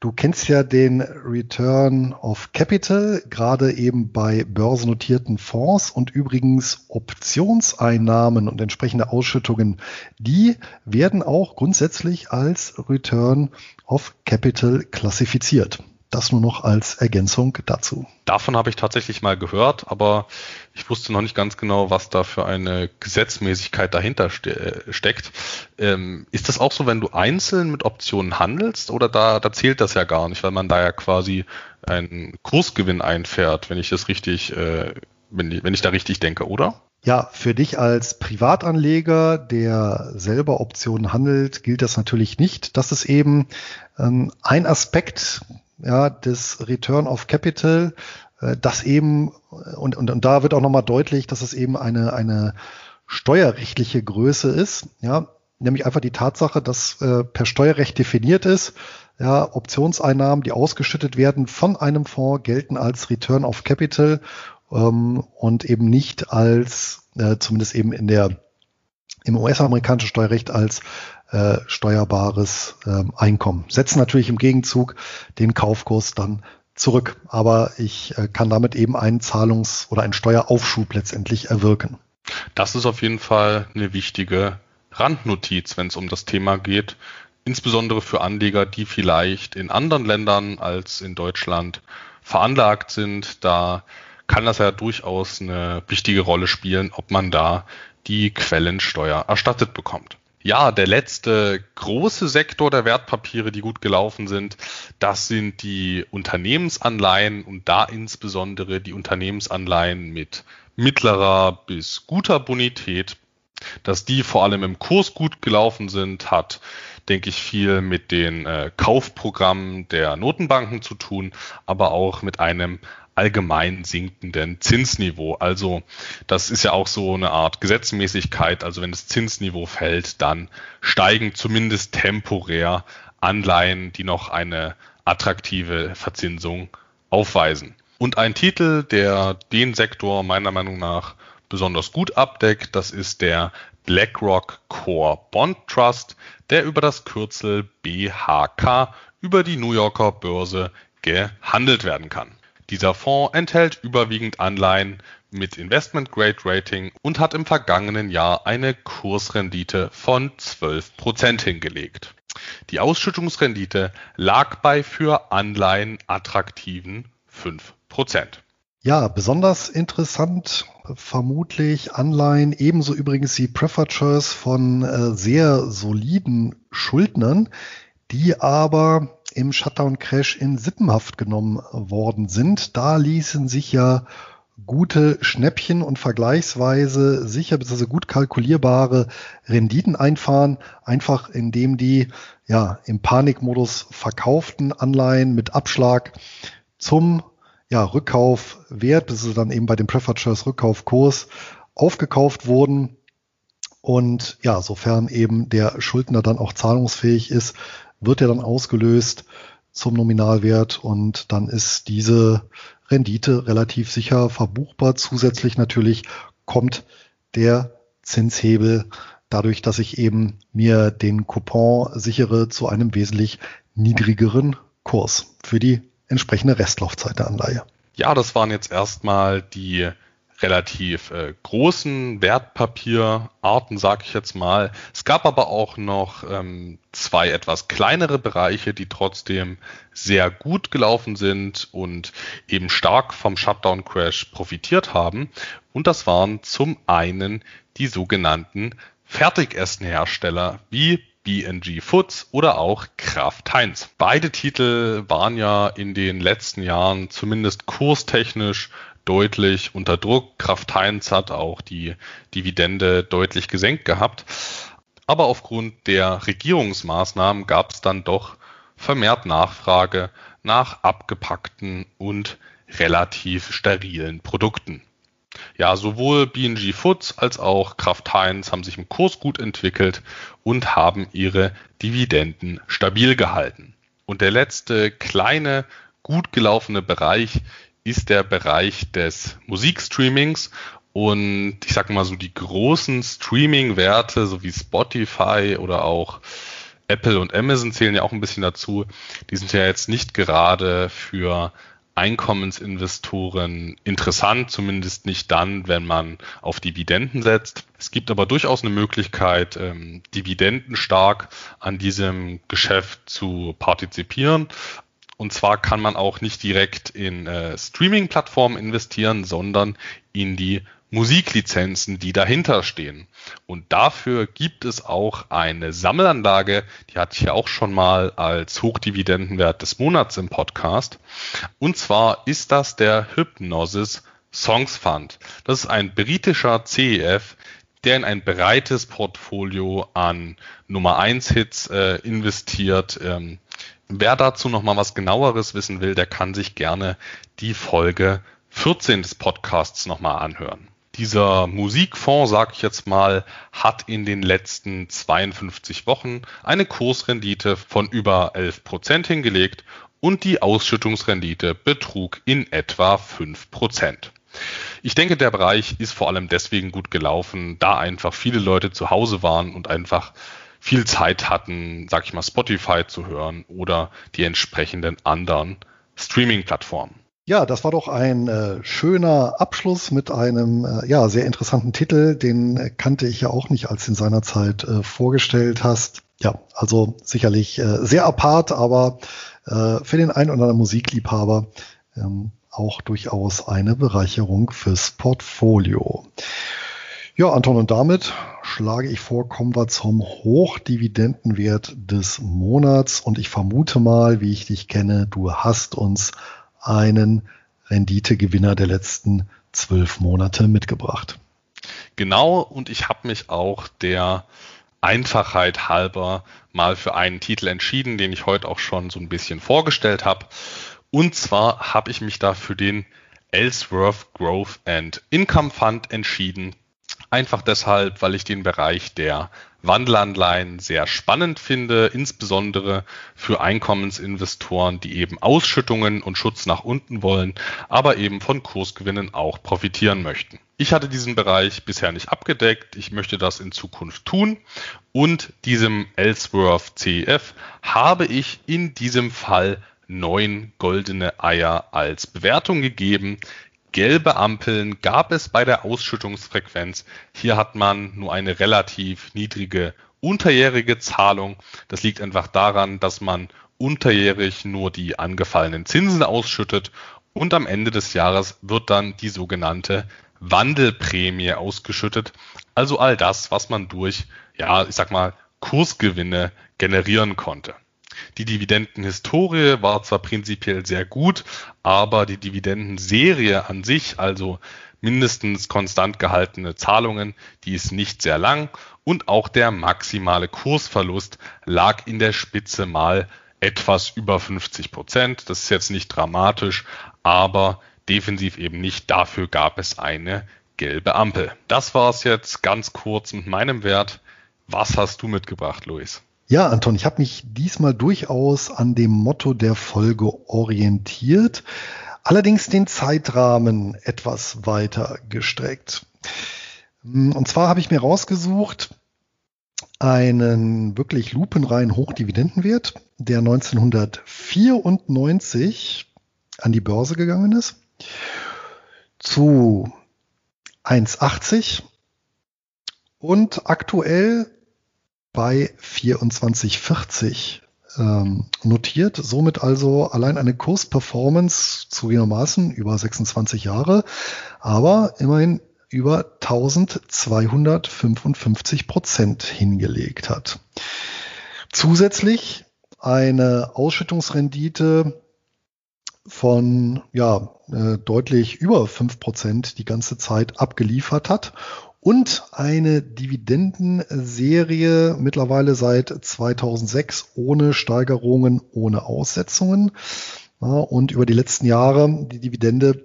Du kennst ja den Return of Capital, gerade eben bei börsennotierten Fonds und übrigens Optionseinnahmen und entsprechende Ausschüttungen, die werden auch grundsätzlich als Return of Capital klassifiziert. Das nur noch als Ergänzung dazu. Davon habe ich tatsächlich mal gehört, aber ich wusste noch nicht ganz genau, was da für eine Gesetzmäßigkeit dahinter ste äh, steckt. Ähm, ist das auch so, wenn du einzeln mit Optionen handelst oder da, da zählt das ja gar nicht, weil man da ja quasi einen Kursgewinn einfährt, wenn ich das richtig, äh, wenn, wenn ich da richtig denke, oder? Ja, für dich als Privatanleger, der selber Optionen handelt, gilt das natürlich nicht. Das ist eben ähm, ein Aspekt ja, des Return of Capital, äh, das eben, und, und, und da wird auch nochmal deutlich, dass es eben eine, eine steuerrechtliche Größe ist, ja, nämlich einfach die Tatsache, dass äh, per Steuerrecht definiert ist, ja, Optionseinnahmen, die ausgeschüttet werden von einem Fonds, gelten als Return of Capital ähm, und eben nicht als, äh, zumindest eben in der im US-amerikanischen Steuerrecht als äh, steuerbares äh, Einkommen. Setzen natürlich im Gegenzug den Kaufkurs dann zurück. Aber ich äh, kann damit eben einen Zahlungs- oder einen Steueraufschub letztendlich erwirken. Das ist auf jeden Fall eine wichtige Randnotiz, wenn es um das Thema geht. Insbesondere für Anleger, die vielleicht in anderen Ländern als in Deutschland veranlagt sind. Da kann das ja durchaus eine wichtige Rolle spielen, ob man da die Quellensteuer erstattet bekommt. Ja, der letzte große Sektor der Wertpapiere, die gut gelaufen sind, das sind die Unternehmensanleihen und da insbesondere die Unternehmensanleihen mit mittlerer bis guter Bonität. Dass die vor allem im Kurs gut gelaufen sind, hat, denke ich, viel mit den äh, Kaufprogrammen der Notenbanken zu tun, aber auch mit einem allgemein sinkenden Zinsniveau. Also das ist ja auch so eine Art Gesetzmäßigkeit. Also wenn das Zinsniveau fällt, dann steigen zumindest temporär Anleihen, die noch eine attraktive Verzinsung aufweisen. Und ein Titel, der den Sektor meiner Meinung nach besonders gut abdeckt, das ist der BlackRock Core Bond Trust, der über das Kürzel BHK über die New Yorker Börse gehandelt werden kann. Dieser Fonds enthält überwiegend Anleihen mit Investment Grade Rating und hat im vergangenen Jahr eine Kursrendite von 12% hingelegt. Die Ausschüttungsrendite lag bei für Anleihen attraktiven 5%. Ja, besonders interessant vermutlich Anleihen, ebenso übrigens die Preferred von äh, sehr soliden Schuldnern, die aber im Shutdown-Crash in Sippenhaft genommen worden sind. Da ließen sich ja gute Schnäppchen und vergleichsweise sicher bzw. gut kalkulierbare Renditen einfahren, einfach indem die ja im Panikmodus verkauften Anleihen mit Abschlag zum ja, Rückkaufwert, bis sie dann eben bei dem Preferred Shares Rückkaufkurs aufgekauft wurden. Und ja, sofern eben der Schuldner dann auch zahlungsfähig ist, wird er dann ausgelöst zum Nominalwert und dann ist diese Rendite relativ sicher verbuchbar. Zusätzlich natürlich kommt der Zinshebel dadurch, dass ich eben mir den Coupon sichere zu einem wesentlich niedrigeren Kurs für die entsprechende Restlaufzeit der Anleihe. Ja, das waren jetzt erstmal die relativ äh, großen Wertpapierarten, sage ich jetzt mal. Es gab aber auch noch ähm, zwei etwas kleinere Bereiche, die trotzdem sehr gut gelaufen sind und eben stark vom Shutdown-Crash profitiert haben. Und das waren zum einen die sogenannten Fertigessenhersteller wie BNG Foods oder auch Kraft Heinz. Beide Titel waren ja in den letzten Jahren zumindest kurstechnisch deutlich unter Druck. Kraft Heinz hat auch die Dividende deutlich gesenkt gehabt. Aber aufgrund der Regierungsmaßnahmen gab es dann doch vermehrt Nachfrage nach abgepackten und relativ sterilen Produkten. Ja, sowohl BNG Foods als auch Kraft Heinz haben sich im Kurs gut entwickelt und haben ihre Dividenden stabil gehalten. Und der letzte kleine, gut gelaufene Bereich ist der Bereich des Musikstreamings. Und ich sag mal so, die großen Streaming-Werte, so wie Spotify oder auch Apple und Amazon zählen ja auch ein bisschen dazu. Die sind ja jetzt nicht gerade für Einkommensinvestoren interessant, zumindest nicht dann, wenn man auf Dividenden setzt. Es gibt aber durchaus eine Möglichkeit, ähm, dividendenstark an diesem Geschäft zu partizipieren. Und zwar kann man auch nicht direkt in äh, Streaming-Plattformen investieren, sondern in die Musiklizenzen, die dahinter stehen. Und dafür gibt es auch eine Sammelanlage, die hatte ich ja auch schon mal als Hochdividendenwert des Monats im Podcast. Und zwar ist das der Hypnosis Songs Fund. Das ist ein britischer CEF, der in ein breites Portfolio an Nummer 1 Hits äh, investiert. Ähm, wer dazu noch mal was genaueres wissen will, der kann sich gerne die Folge 14 des Podcasts noch mal anhören. Dieser Musikfonds, sag ich jetzt mal, hat in den letzten 52 Wochen eine Kursrendite von über 11 Prozent hingelegt und die Ausschüttungsrendite betrug in etwa 5 Prozent. Ich denke, der Bereich ist vor allem deswegen gut gelaufen, da einfach viele Leute zu Hause waren und einfach viel Zeit hatten, sag ich mal, Spotify zu hören oder die entsprechenden anderen Streaming-Plattformen. Ja, das war doch ein äh, schöner Abschluss mit einem äh, ja sehr interessanten Titel. Den äh, kannte ich ja auch nicht, als du in seiner Zeit äh, vorgestellt hast. Ja, also sicherlich äh, sehr apart, aber für den einen oder anderen Musikliebhaber ähm, auch durchaus eine Bereicherung fürs Portfolio. Ja, Anton, und damit schlage ich vor, kommen wir zum Hochdividendenwert des Monats. Und ich vermute mal, wie ich dich kenne, du hast uns einen Renditegewinner der letzten zwölf Monate mitgebracht. Genau, und ich habe mich auch der Einfachheit halber mal für einen Titel entschieden, den ich heute auch schon so ein bisschen vorgestellt habe. Und zwar habe ich mich da für den Ellsworth Growth and Income Fund entschieden. Einfach deshalb, weil ich den Bereich der Wandelanleihen sehr spannend finde, insbesondere für Einkommensinvestoren, die eben Ausschüttungen und Schutz nach unten wollen, aber eben von Kursgewinnen auch profitieren möchten. Ich hatte diesen Bereich bisher nicht abgedeckt. Ich möchte das in Zukunft tun. Und diesem Ellsworth CEF habe ich in diesem Fall neun goldene Eier als Bewertung gegeben. Gelbe Ampeln gab es bei der Ausschüttungsfrequenz. Hier hat man nur eine relativ niedrige unterjährige Zahlung. Das liegt einfach daran, dass man unterjährig nur die angefallenen Zinsen ausschüttet und am Ende des Jahres wird dann die sogenannte Wandelprämie ausgeschüttet. Also all das, was man durch, ja, ich sag mal, Kursgewinne generieren konnte. Die Dividendenhistorie war zwar prinzipiell sehr gut, aber die Dividendenserie an sich, also mindestens konstant gehaltene Zahlungen, die ist nicht sehr lang und auch der maximale Kursverlust lag in der Spitze mal etwas über 50 Prozent. Das ist jetzt nicht dramatisch, aber defensiv eben nicht. Dafür gab es eine gelbe Ampel. Das war es jetzt ganz kurz mit meinem Wert. Was hast du mitgebracht, Luis? Ja, Anton, ich habe mich diesmal durchaus an dem Motto der Folge orientiert, allerdings den Zeitrahmen etwas weiter gestreckt. Und zwar habe ich mir rausgesucht einen wirklich lupenreinen Hochdividendenwert, der 1994 an die Börse gegangen ist, zu 1,80 und aktuell bei 24,40 ähm, notiert. Somit also allein eine Kursperformance zugegebenermaßen über 26 Jahre, aber immerhin über 1255 Prozent hingelegt hat. Zusätzlich eine Ausschüttungsrendite von ja, äh, deutlich über fünf Prozent die ganze Zeit abgeliefert hat und eine Dividendenserie mittlerweile seit 2006 ohne Steigerungen, ohne Aussetzungen. Ja, und über die letzten Jahre die Dividende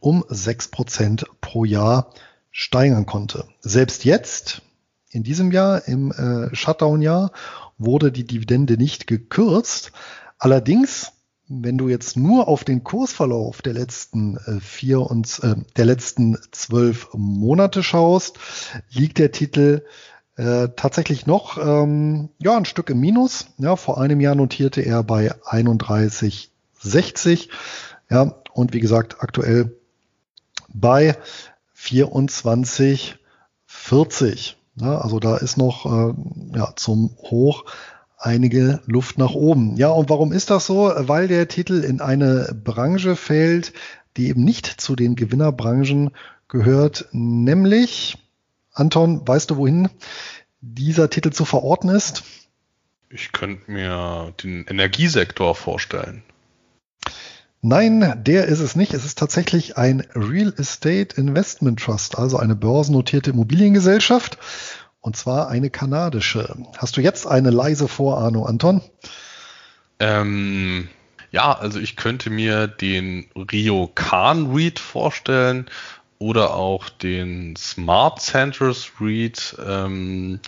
um sechs Prozent pro Jahr steigern konnte. Selbst jetzt, in diesem Jahr, im äh, Shutdown-Jahr, wurde die Dividende nicht gekürzt. Allerdings wenn du jetzt nur auf den Kursverlauf der letzten äh, vier und äh, der letzten zwölf Monate schaust, liegt der Titel äh, tatsächlich noch ähm, ja ein Stück im Minus. Ja, vor einem Jahr notierte er bei 31,60. Ja, und wie gesagt aktuell bei 24,40. Ja, also da ist noch äh, ja, zum Hoch einige Luft nach oben. Ja, und warum ist das so? Weil der Titel in eine Branche fällt, die eben nicht zu den Gewinnerbranchen gehört, nämlich, Anton, weißt du, wohin dieser Titel zu verorten ist? Ich könnte mir den Energiesektor vorstellen. Nein, der ist es nicht. Es ist tatsächlich ein Real Estate Investment Trust, also eine börsennotierte Immobiliengesellschaft. Und zwar eine kanadische. Hast du jetzt eine leise Vorahnung, Anton? Ähm, ja, also ich könnte mir den Rio Khan Read vorstellen oder auch den Smart Centers Read. Ähm,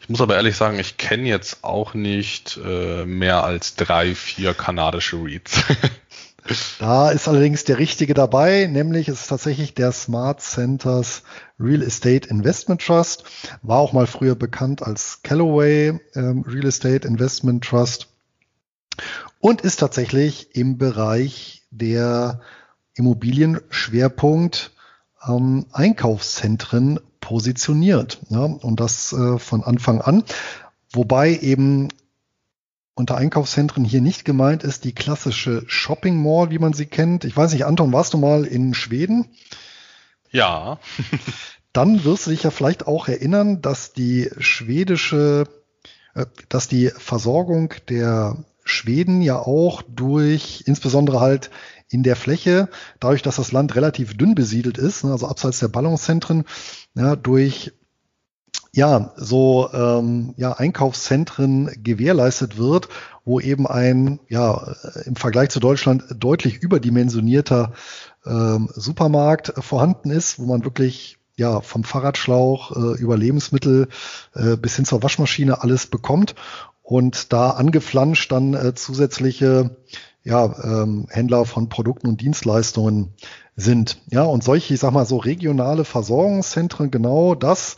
ich muss aber ehrlich sagen, ich kenne jetzt auch nicht äh, mehr als drei, vier kanadische Reads. *laughs* Da ist allerdings der richtige dabei, nämlich es ist tatsächlich der Smart Centers Real Estate Investment Trust, war auch mal früher bekannt als Callaway ähm, Real Estate Investment Trust und ist tatsächlich im Bereich der Immobilienschwerpunkt ähm, Einkaufszentren positioniert. Ja, und das äh, von Anfang an. Wobei eben unter Einkaufszentren hier nicht gemeint ist die klassische Shopping Mall, wie man sie kennt. Ich weiß nicht, Anton, warst du mal in Schweden? Ja. *laughs* *laughs* Dann wirst du dich ja vielleicht auch erinnern, dass die schwedische, äh, dass die Versorgung der Schweden ja auch durch, insbesondere halt in der Fläche, dadurch, dass das Land relativ dünn besiedelt ist, ne, also abseits der Ballungszentren, ja, durch ja, so ähm, ja, Einkaufszentren gewährleistet wird, wo eben ein ja, im Vergleich zu Deutschland deutlich überdimensionierter ähm, Supermarkt vorhanden ist, wo man wirklich ja vom Fahrradschlauch äh, über Lebensmittel äh, bis hin zur Waschmaschine alles bekommt und da angeflanscht dann äh, zusätzliche ja, ähm, Händler von Produkten und Dienstleistungen sind. Ja, und solche, ich sag mal, so regionale Versorgungszentren, genau das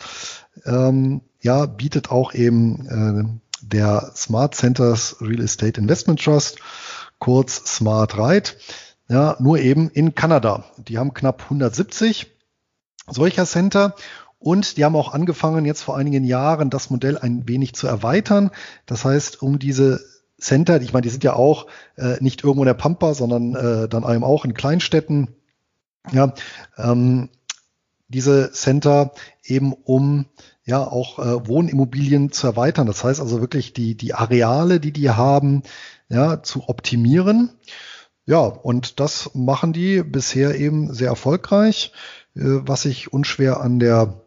ähm, ja, bietet auch eben äh, der Smart Centers Real Estate Investment Trust, kurz Smart Ride, ja, nur eben in Kanada. Die haben knapp 170 solcher Center und die haben auch angefangen, jetzt vor einigen Jahren das Modell ein wenig zu erweitern. Das heißt, um diese Center, ich meine, die sind ja auch äh, nicht irgendwo in der Pampa, sondern äh, dann eben auch in Kleinstädten. Ja, ähm, diese Center eben um ja auch äh, Wohnimmobilien zu erweitern. Das heißt also wirklich die, die Areale, die die haben, ja, zu optimieren. Ja, und das machen die bisher eben sehr erfolgreich, äh, was sich unschwer an der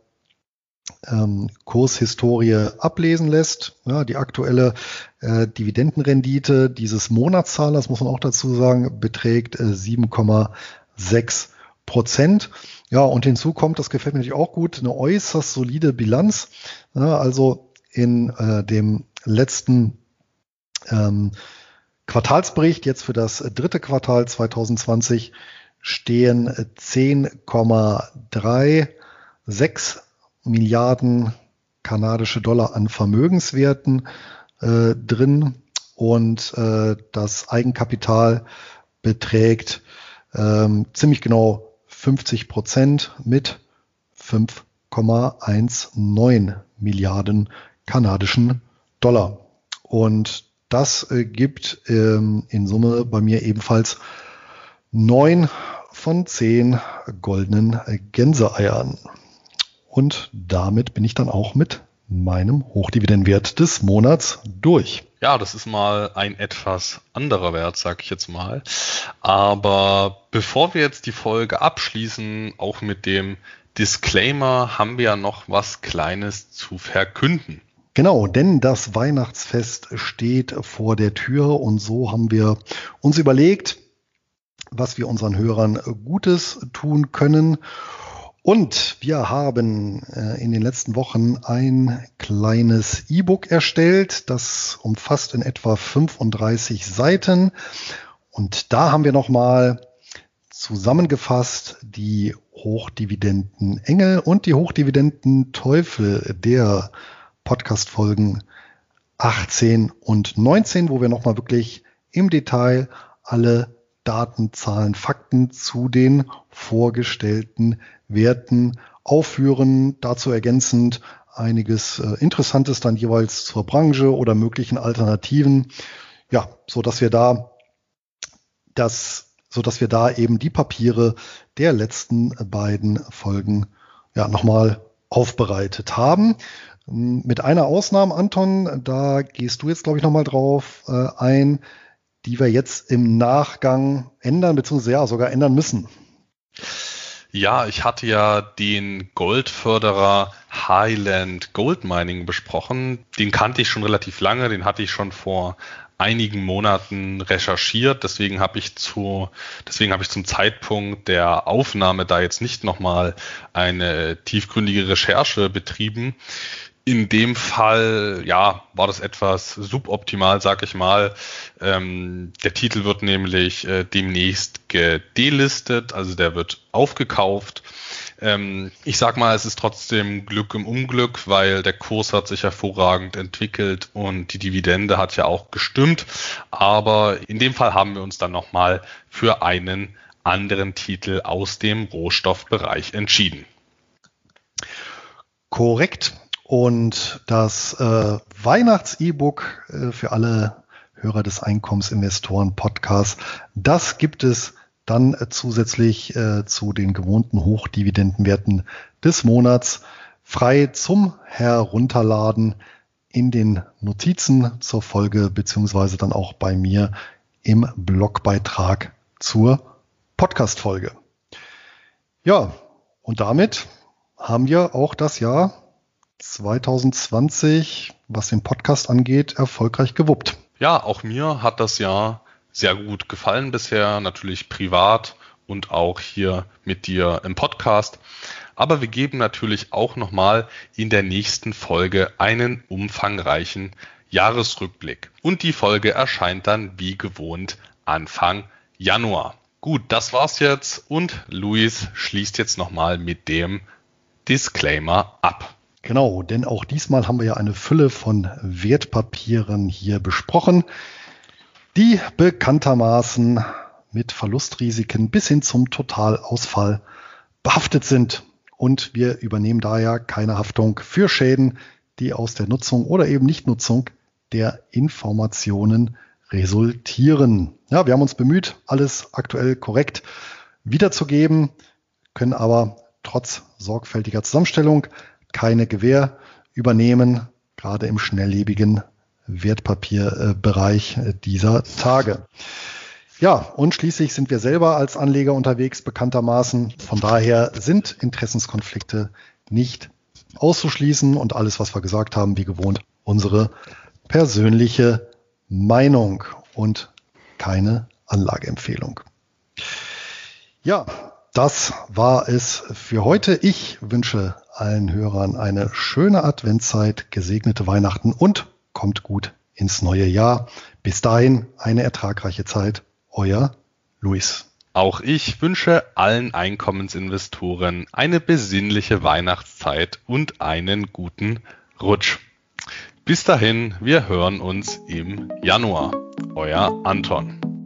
ähm, Kurshistorie ablesen lässt. Ja, die aktuelle äh, Dividendenrendite dieses Monatszahlers, muss man auch dazu sagen, beträgt äh, 7,6 Prozent. Ja, und hinzu kommt, das gefällt mir natürlich auch gut, eine äußerst solide Bilanz. Ja, also in äh, dem letzten ähm, Quartalsbericht, jetzt für das dritte Quartal 2020, stehen 10,36 Milliarden kanadische Dollar an Vermögenswerten äh, drin und äh, das Eigenkapital beträgt ähm, ziemlich genau 50 Prozent mit 5,19 Milliarden kanadischen Dollar. Und das äh, gibt ähm, in Summe bei mir ebenfalls neun von zehn goldenen Gänseeiern. Und damit bin ich dann auch mit meinem Hochdividendenwert des Monats durch. Ja, das ist mal ein etwas anderer Wert, sag ich jetzt mal. Aber bevor wir jetzt die Folge abschließen, auch mit dem Disclaimer, haben wir ja noch was Kleines zu verkünden. Genau, denn das Weihnachtsfest steht vor der Tür und so haben wir uns überlegt, was wir unseren Hörern Gutes tun können. Und wir haben äh, in den letzten Wochen ein kleines E-Book erstellt, das umfasst in etwa 35 Seiten. Und da haben wir nochmal zusammengefasst die Hochdividenden Engel und die Hochdividenden Teufel der Podcast-Folgen 18 und 19, wo wir nochmal wirklich im Detail alle Daten, Zahlen, Fakten zu den vorgestellten Werten aufführen. Dazu ergänzend einiges äh, Interessantes dann jeweils zur Branche oder möglichen Alternativen. Ja, so dass wir da das, so dass wir da eben die Papiere der letzten beiden Folgen ja nochmal aufbereitet haben. Mit einer Ausnahme, Anton, da gehst du jetzt, glaube ich, nochmal drauf äh, ein, die wir jetzt im Nachgang ändern, beziehungsweise ja sogar ändern müssen. Ja, ich hatte ja den Goldförderer Highland Gold Mining besprochen. Den kannte ich schon relativ lange, den hatte ich schon vor einigen Monaten recherchiert. Deswegen habe ich zu, deswegen habe ich zum Zeitpunkt der Aufnahme da jetzt nicht nochmal eine tiefgründige Recherche betrieben. In dem Fall, ja, war das etwas suboptimal, sag ich mal. Ähm, der Titel wird nämlich äh, demnächst gedelistet, also der wird aufgekauft. Ähm, ich sag mal, es ist trotzdem Glück im Unglück, weil der Kurs hat sich hervorragend entwickelt und die Dividende hat ja auch gestimmt. Aber in dem Fall haben wir uns dann nochmal für einen anderen Titel aus dem Rohstoffbereich entschieden. Korrekt. Und das äh, Weihnachts-E-Book äh, für alle Hörer des Einkommensinvestoren Podcasts, das gibt es dann äh, zusätzlich äh, zu den gewohnten Hochdividendenwerten des Monats frei zum Herunterladen in den Notizen zur Folge beziehungsweise dann auch bei mir im Blogbeitrag zur Podcast-Folge. Ja, und damit haben wir auch das Jahr 2020, was den Podcast angeht, erfolgreich gewuppt. Ja, auch mir hat das Jahr sehr gut gefallen bisher, natürlich privat und auch hier mit dir im Podcast. Aber wir geben natürlich auch nochmal in der nächsten Folge einen umfangreichen Jahresrückblick. Und die Folge erscheint dann wie gewohnt Anfang Januar. Gut, das war's jetzt und Luis schließt jetzt nochmal mit dem Disclaimer ab. Genau, denn auch diesmal haben wir ja eine Fülle von Wertpapieren hier besprochen, die bekanntermaßen mit Verlustrisiken bis hin zum Totalausfall behaftet sind. Und wir übernehmen daher keine Haftung für Schäden, die aus der Nutzung oder eben Nichtnutzung der Informationen resultieren. Ja, wir haben uns bemüht, alles aktuell korrekt wiederzugeben, können aber trotz sorgfältiger Zusammenstellung keine Gewähr übernehmen, gerade im schnelllebigen Wertpapierbereich dieser Tage. Ja, und schließlich sind wir selber als Anleger unterwegs, bekanntermaßen. Von daher sind Interessenskonflikte nicht auszuschließen und alles, was wir gesagt haben, wie gewohnt, unsere persönliche Meinung und keine Anlageempfehlung. Ja, das war es für heute. Ich wünsche allen Hörern eine schöne Adventszeit, gesegnete Weihnachten und kommt gut ins neue Jahr. Bis dahin eine ertragreiche Zeit. Euer Luis. Auch ich wünsche allen Einkommensinvestoren eine besinnliche Weihnachtszeit und einen guten Rutsch. Bis dahin, wir hören uns im Januar. Euer Anton.